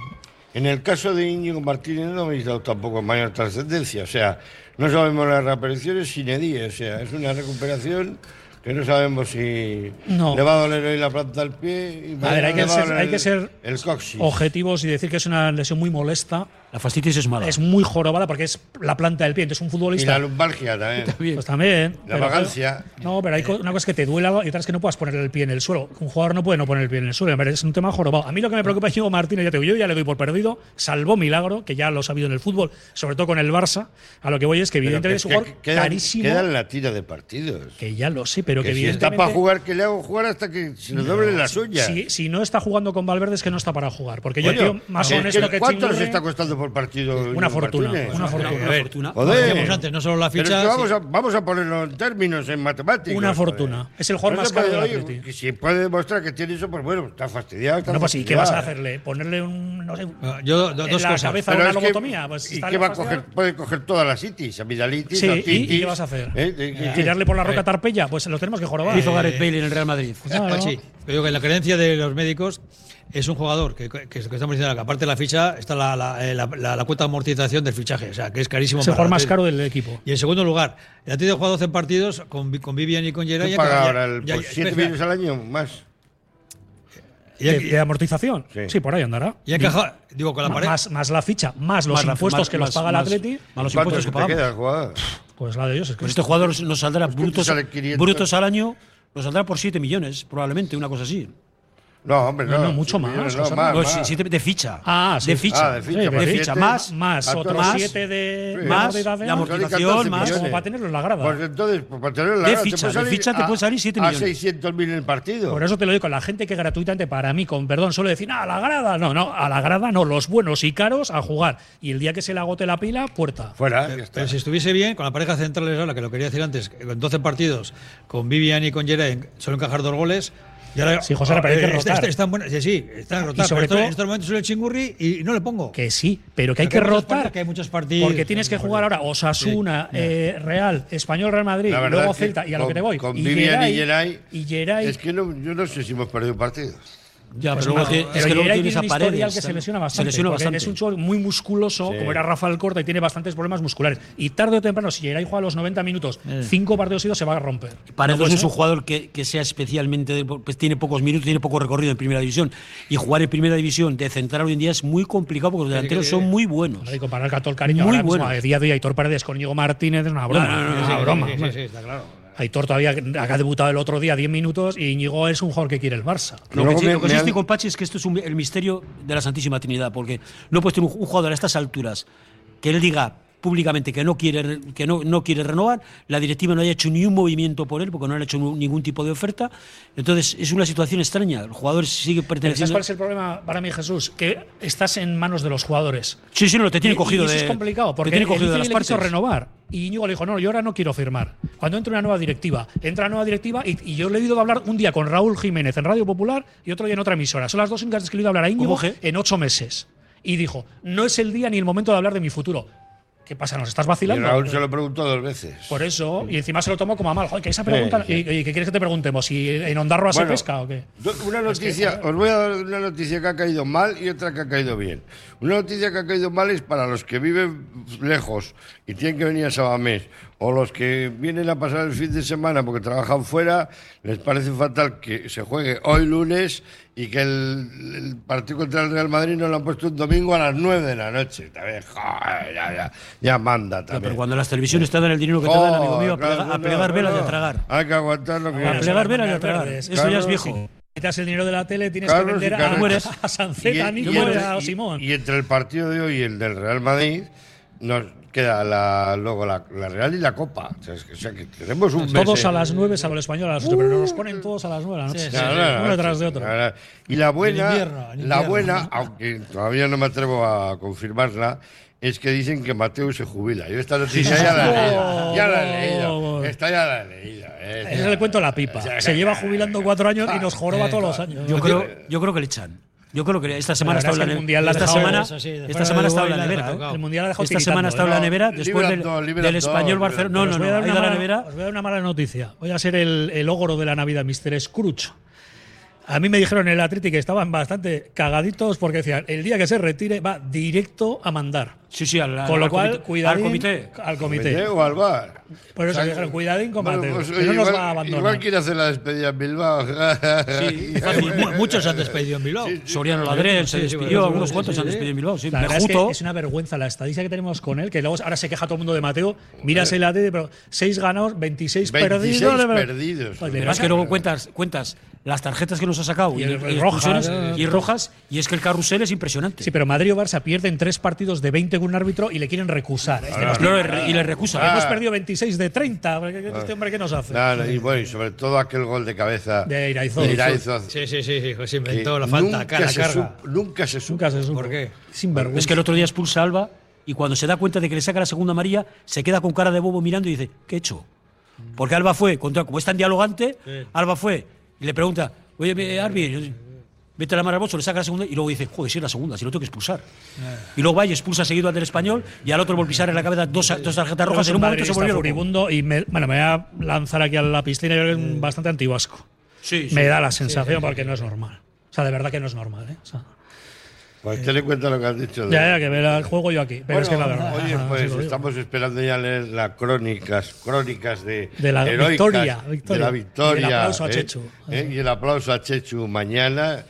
En el caso de Íñigo Martínez no habéis dado tampoco mayor trascendencia. O sea, no sabemos las reapariciones sin Edie. O sea, es una recuperación que no sabemos si No. le va a doler hoy la planta del pie. Y A ver, hay que ser, doler hay que el- ser el coxis. objetivos y decir que es una lesión muy molesta. La fascitis es mala. Es muy jorobada porque es la planta del pie. Entonces, un Y futbolista. la lumbalgia también. Pues también. La pero- vagancia. No, pero hay una cosa es que te duela y otra es que no puedas poner el pie en el suelo. Un jugador no puede no poner el pie en el suelo. Es un tema jorobado. A mí lo que me preocupa es Diego Martínez, ya te digo, yo ya le doy por perdido, salvo milagro, que ya lo he sabido en el fútbol, sobre todo con el Barça. A lo que voy es que evidentemente es un jugador que queda- carísimo. Queda en la tira de partidos. Que ya lo sé, pero que, que si está para jugar, que le hago jugar hasta que se le doblen las uñas. Si, si no está jugando con Valverde es que no está para jugar. Porque yo, tío, más ¿qué- honesto que ¿Cuánto les está costando por partido? Una Íñigo fortuna, Martínez? una fortuna. Una fortuna. Joder. Antes, no solo la Pero es ficha. que vamos, sí. a, vamos a ponerlo en términos, en matemáticas. Una joder. fortuna. Es el jugador No más caro del Atleti. que Si puede demostrar que tiene eso, pues bueno, está fastidiado. Está No, pues sí, ¿qué vas a hacerle? ¿Ponerle un. No sé, Ah, Yo, do- en dos la cosas. cabeza Pero una es que- lobotomía? Pues ¿Y qué va a coger? Puede coger todas las itis, amigdalitis, Sí, ¿y, otitis, y qué vas a hacer? ¿eh? ¿Tirarle por la roca Tarpeya? Pues lo tenemos que jorobar. Hizo Gareth Bale en el Real Madrid. Yo digo que la creencia de los médicos es un jugador que, que, que estamos diciendo que aparte de la ficha está la, la, eh, la, la- la cuota de amortización del fichaje, o sea, que es carísimo. Es el para jugador más caro del equipo. Y en segundo lugar, el Atlético ha jugado 12 partidos con, con Vivian y con Gerard. ¿Qué paga ahora? El, ya- pues, ya- ¿Siete espera, millones al año? Más. ¿De, de amortización? Sí. Sí. por ahí andará. ya encaja- digo, con la Ma- pared. más, más la ficha, más los Más impuestos más- que los más- paga el Atleti, más los ¿Cuánto impuestos que pagamos. queda el jugador? pues la de ellos es que. Pues este jugador nos saldrá brutos, te sale 500. brutos al año, nos saldrá por 7 millones, probablemente, una cosa así. No, hombre, no. No, no, mucho siete más, No, más, No, más. sí, siete de ficha. Ah, sí. De ficha. Ah, de ficha, de más ficha. siete. Más, más a otros más, 7 de sí. más, amortización, la amortización, Son 14 más- millones. como para tenerlo en la grada. Pues entonces, pues para tenerlo en la De grada, te ficha, de ficha te a- puede salir 7 A millones. 600.000 en el partido. Por eso te lo digo, la gente que gratuitamente para mí, con perdón, solo decir, "Ah, a la grada, no, no, a la grada no, los buenos y caros a jugar. Y el día que se le agote la pila, puerta. Fuera, ya Pero, está. si estuviese bien, con la pareja central ahora, que lo quería decir antes, con 12 partidos, con Vivian y con Gerard, solo encajar dos goles. Ahora, Sí, José, pero hay que eh, está- rotar. está- están buenas- sí, sí, están en rotar. Y sobre todo- en estos momentos soy el chingurri y no le pongo. Que sí, pero que hay que rotar. partidos- que hay muchos partidos. Porque tienes que jugar ahora Osasuna, eh, Real, Español, Real Madrid, luego Celta y a lo con- que te voy. Con y Vivian y Geray- Geray. y Geray- Es que no, yo no sé si hemos perdido partidos. Ya, Pues pero te- pero es que luego tiene a un historial que se lesiona bastante. Se lesiona bastante. Es un jugador muy musculoso, Sí. como era Rafael Corta, y tiene bastantes problemas musculares. Y tarde o temprano, si Geray juega los 90 minutos, Eh. cinco partidos seguidos se va a romper. Paredes No es un jugador que, que sea especialmente. Pues tiene pocos minutos, tiene poco recorrido en primera división. Y jugar en primera división de central hoy en día es muy complicado porque los delanteros son muy buenos. Que comparar con todo el cariño. Muy ahora mismo, a día de Aitor Paredes con Diego Martínez es una broma. No, no, es una broma. Sí, sí, está claro. Aitor todavía ha debutado el otro día 10 minutos y Íñigo es un jugador que quiere el Barça. Lo que, sí- me- lo que me sí han- estoy con Pachi es que esto es un- el misterio de la Santísima Trinidad, porque no puedes tener un, un jugador a estas alturas que él diga públicamente que no quiere re- que no, no quiere renovar, la directiva no haya hecho ni un movimiento por él, porque no le ha hecho ningún tipo de oferta. Entonces es una situación extraña. El jugador sigue Pero ¿Sabes perteneciendo. cuál es el problema para mí, Jesús? Que estás en manos de los jugadores. Sí, sí, no, te tiene Y- cogido y eso de. es complicado, te porque tiene él cogido de las partes. renovar. Y Íñigo le dijo, no, yo ahora no quiero firmar. Cuando entra una nueva directiva, entra una nueva directiva y, y yo le he oído hablar un día con Raúl Jiménez en Radio Popular y otro día en otra emisora. Son las dos únicas que le he oído hablar a Íñigo en ocho meses. Y dijo, no es el día ni el momento de hablar de mi futuro. ¿Qué pasa? ¿Nos estás Y vacilando? Raúl se lo preguntó dos veces. Por eso, y encima se lo tomó como a mal. Joder, que esa pregunta. Sí, ¿Y, y qué quieres que te preguntemos? ¿Si en Ondarroa se Bueno, pesca o qué? Una noticia, os voy a dar una noticia que ha caído mal y otra que ha caído bien. Una noticia que ha caído mal es para los que viven lejos y tienen que venir a Sabamés, o los que vienen a pasar el fin de semana porque trabajan fuera, les parece fatal que se juegue hoy lunes y que el, el partido contra el Real Madrid nos lo han puesto un domingo a las 9 de la noche. También, joder, ya, ya, ya manda también. pero cuando las televisiones te dan el dinero que te dan, amigo mío, a, Joder, plega- a claro, plegar no, velas y no. a tragar. Hay que aguantar lo que A plegar velas y a tragar. verdes. Eso ya es Claro, viejo. Quitas el dinero de la tele, tienes Carlos que vender y a, mueres. a Sanceta, a y, Nico y y entre, a y- Simón. y entre el partido de hoy y el del Real Madrid, nos queda la, luego la, la Real y la Copa. O sea, es que, o sea, que tenemos un mes, Todos eh. a las 9, salvo el español a las 8, pero nos ponen todos a las 9 de la noche. Claro, claro, uno detrás de otro. Y la buena, invierno, la buena, ¿no? aunque todavía no me atrevo a confirmarla, es que dicen que Mateo se jubila. Yo esta noticia ya la he leído. Ya la he leído. Esta ya la he leído. eh. Ese es el cuento de la pipa. Se lleva jubilando cuatro años y nos joroba todos los años. Yo creo, yo creo que le echan. Yo creo que esta semana está en es que la el Mundial la ha esta semana, esta está en la nevera. tocado. ¿eh? El Mundial la ha dejado Esta semana está en la ¿eh? nevera después del, español Barcelona. No, no, voy a no. nevera. Voy a dar una mala noticia. Voy a ser el, el ogro de la Navidad, Mr. Scrooge. A mí me dijeron en el Atleti que estaban bastante cagaditos porque decían, el día que se retire va directo a mandar. Sí, sí, al, Con lo al cual, comité- cuidadín Al comité. Al comité. ¿Comité o al bar? Por eso O sea, me dijeron, cuidadín con bueno, Mateo, pues, oye, no nos igual, va a abandonar. Igual quiere hacer la despedida en Bilbao. Sí, Muchos se han despedido en Bilbao. Soriano Ladrén se Sí, sí, despidió, sí, algunos sí, cuantos sí, se han sí. despedido en Bilbao. Sí, La verdad es que es una vergüenza la estadística que tenemos con él, que luego ahora se queja todo el mundo de Mateo. Miras el ATD, pero 6 ganados, 26, 26 perdidos. perdidos. Pues Pero es pasa- que luego cuentas, cuentas las tarjetas que nos ha sacado Y y, el- y el rojas, y rojas, y es que el carrusel es impresionante. Sí, pero Madrid o Barça pierden tres partidos de 20 con un árbitro y le quieren recusar. Este No, y le recusa. Ah. Hemos perdido 26 de 30. ¿Este hombre qué nos hace? Y bueno, y sobre todo aquel gol de cabeza De Iraizoz. de Iraizoz, Sí, sí, sí, sí, se que inventó la falta, nunca cara, se carga. supo- nunca se supo. Nunca se supo. ¿Por qué? Sin vergüenza. Es que el otro día expulsa a Alba y cuando se da cuenta de que le saca la segunda amarilla, se queda con cara de bobo mirando y dice, ¿qué he hecho? Porque Alba fue, contra, como es tan dialogante, Alba fue y le pregunta, oye, ve, Arbi, vete a la mar al bolso, le saca la segunda y luego dice, joder, si es la segunda, si lo tengo que expulsar. Y luego va y expulsa seguido al del español y al otro pisar en la cabeza dos, dos tarjetas rojas. En un momento se volvió furibundo y me, bueno, me voy a lanzar aquí a la piscina y creo que es bastante antiguasco. Sí, sí. Me da la sensación porque no es normal. O sea, de verdad que no es normal. ¿eh? O sea, Pues ten en cuenta lo que has dicho. de- ya, ya, que ver el juego yo aquí. Pero es que la Bueno, verdad. Oye, pues estamos esperando ya leer las crónicas, crónicas de, De la heroicas, victoria, de la victoria. Y el aplauso a ¿eh? Chechu. ¿eh? Y el aplauso a Chechu mañana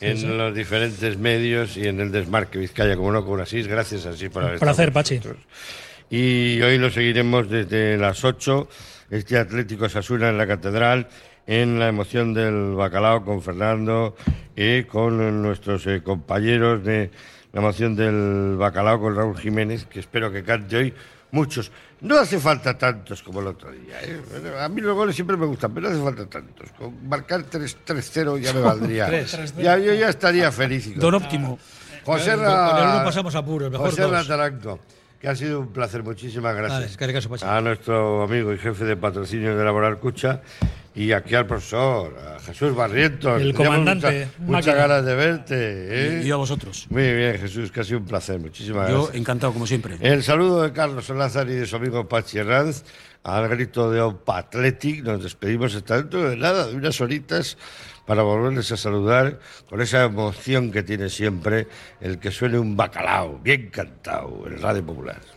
en sí. los diferentes medios y en el Desmarque Vizcaya, como no, con asís. Gracias así por haber Placer, estado con Pachi. Y hoy lo seguiremos desde las 8, este Atlético Sasuna en la Catedral, en la emoción del bacalao con Fernando y con nuestros eh, compañeros de la emoción del bacalao con Raúl Jiménez, que espero que cante hoy muchos. No hace falta tantos como el otro día. ¿eh? A mí los goles siempre me gustan, pero no hace falta tantos. Con marcar 3 3-0 ya me valdría. ya, yo ya estaría feliz. y Don óptimo. José Con el uno Ra- pasamos apuros, mejor José. Que ha sido un placer. Muchísimas Vale, gracias. es que a nuestro amigo y jefe de patrocinio de Laboral Cucha y aquí al profesor, a Jesús Barrientos. El comandante, mucha- Muchas máquina. ganas de verte. ¿eh? Y a vosotros. Muy bien, Jesús, que ha sido un placer. Muchísimas Yo gracias. encantado, como siempre. El saludo de Carlos Lázaro y de su amigo Pachi Herranz. Al grito de Opa Athletic nos despedimos hasta dentro de nada, de unas horitas, para volverles a saludar con esa emoción que tiene siempre el que suene un bacalao bien cantado en Radio Popular.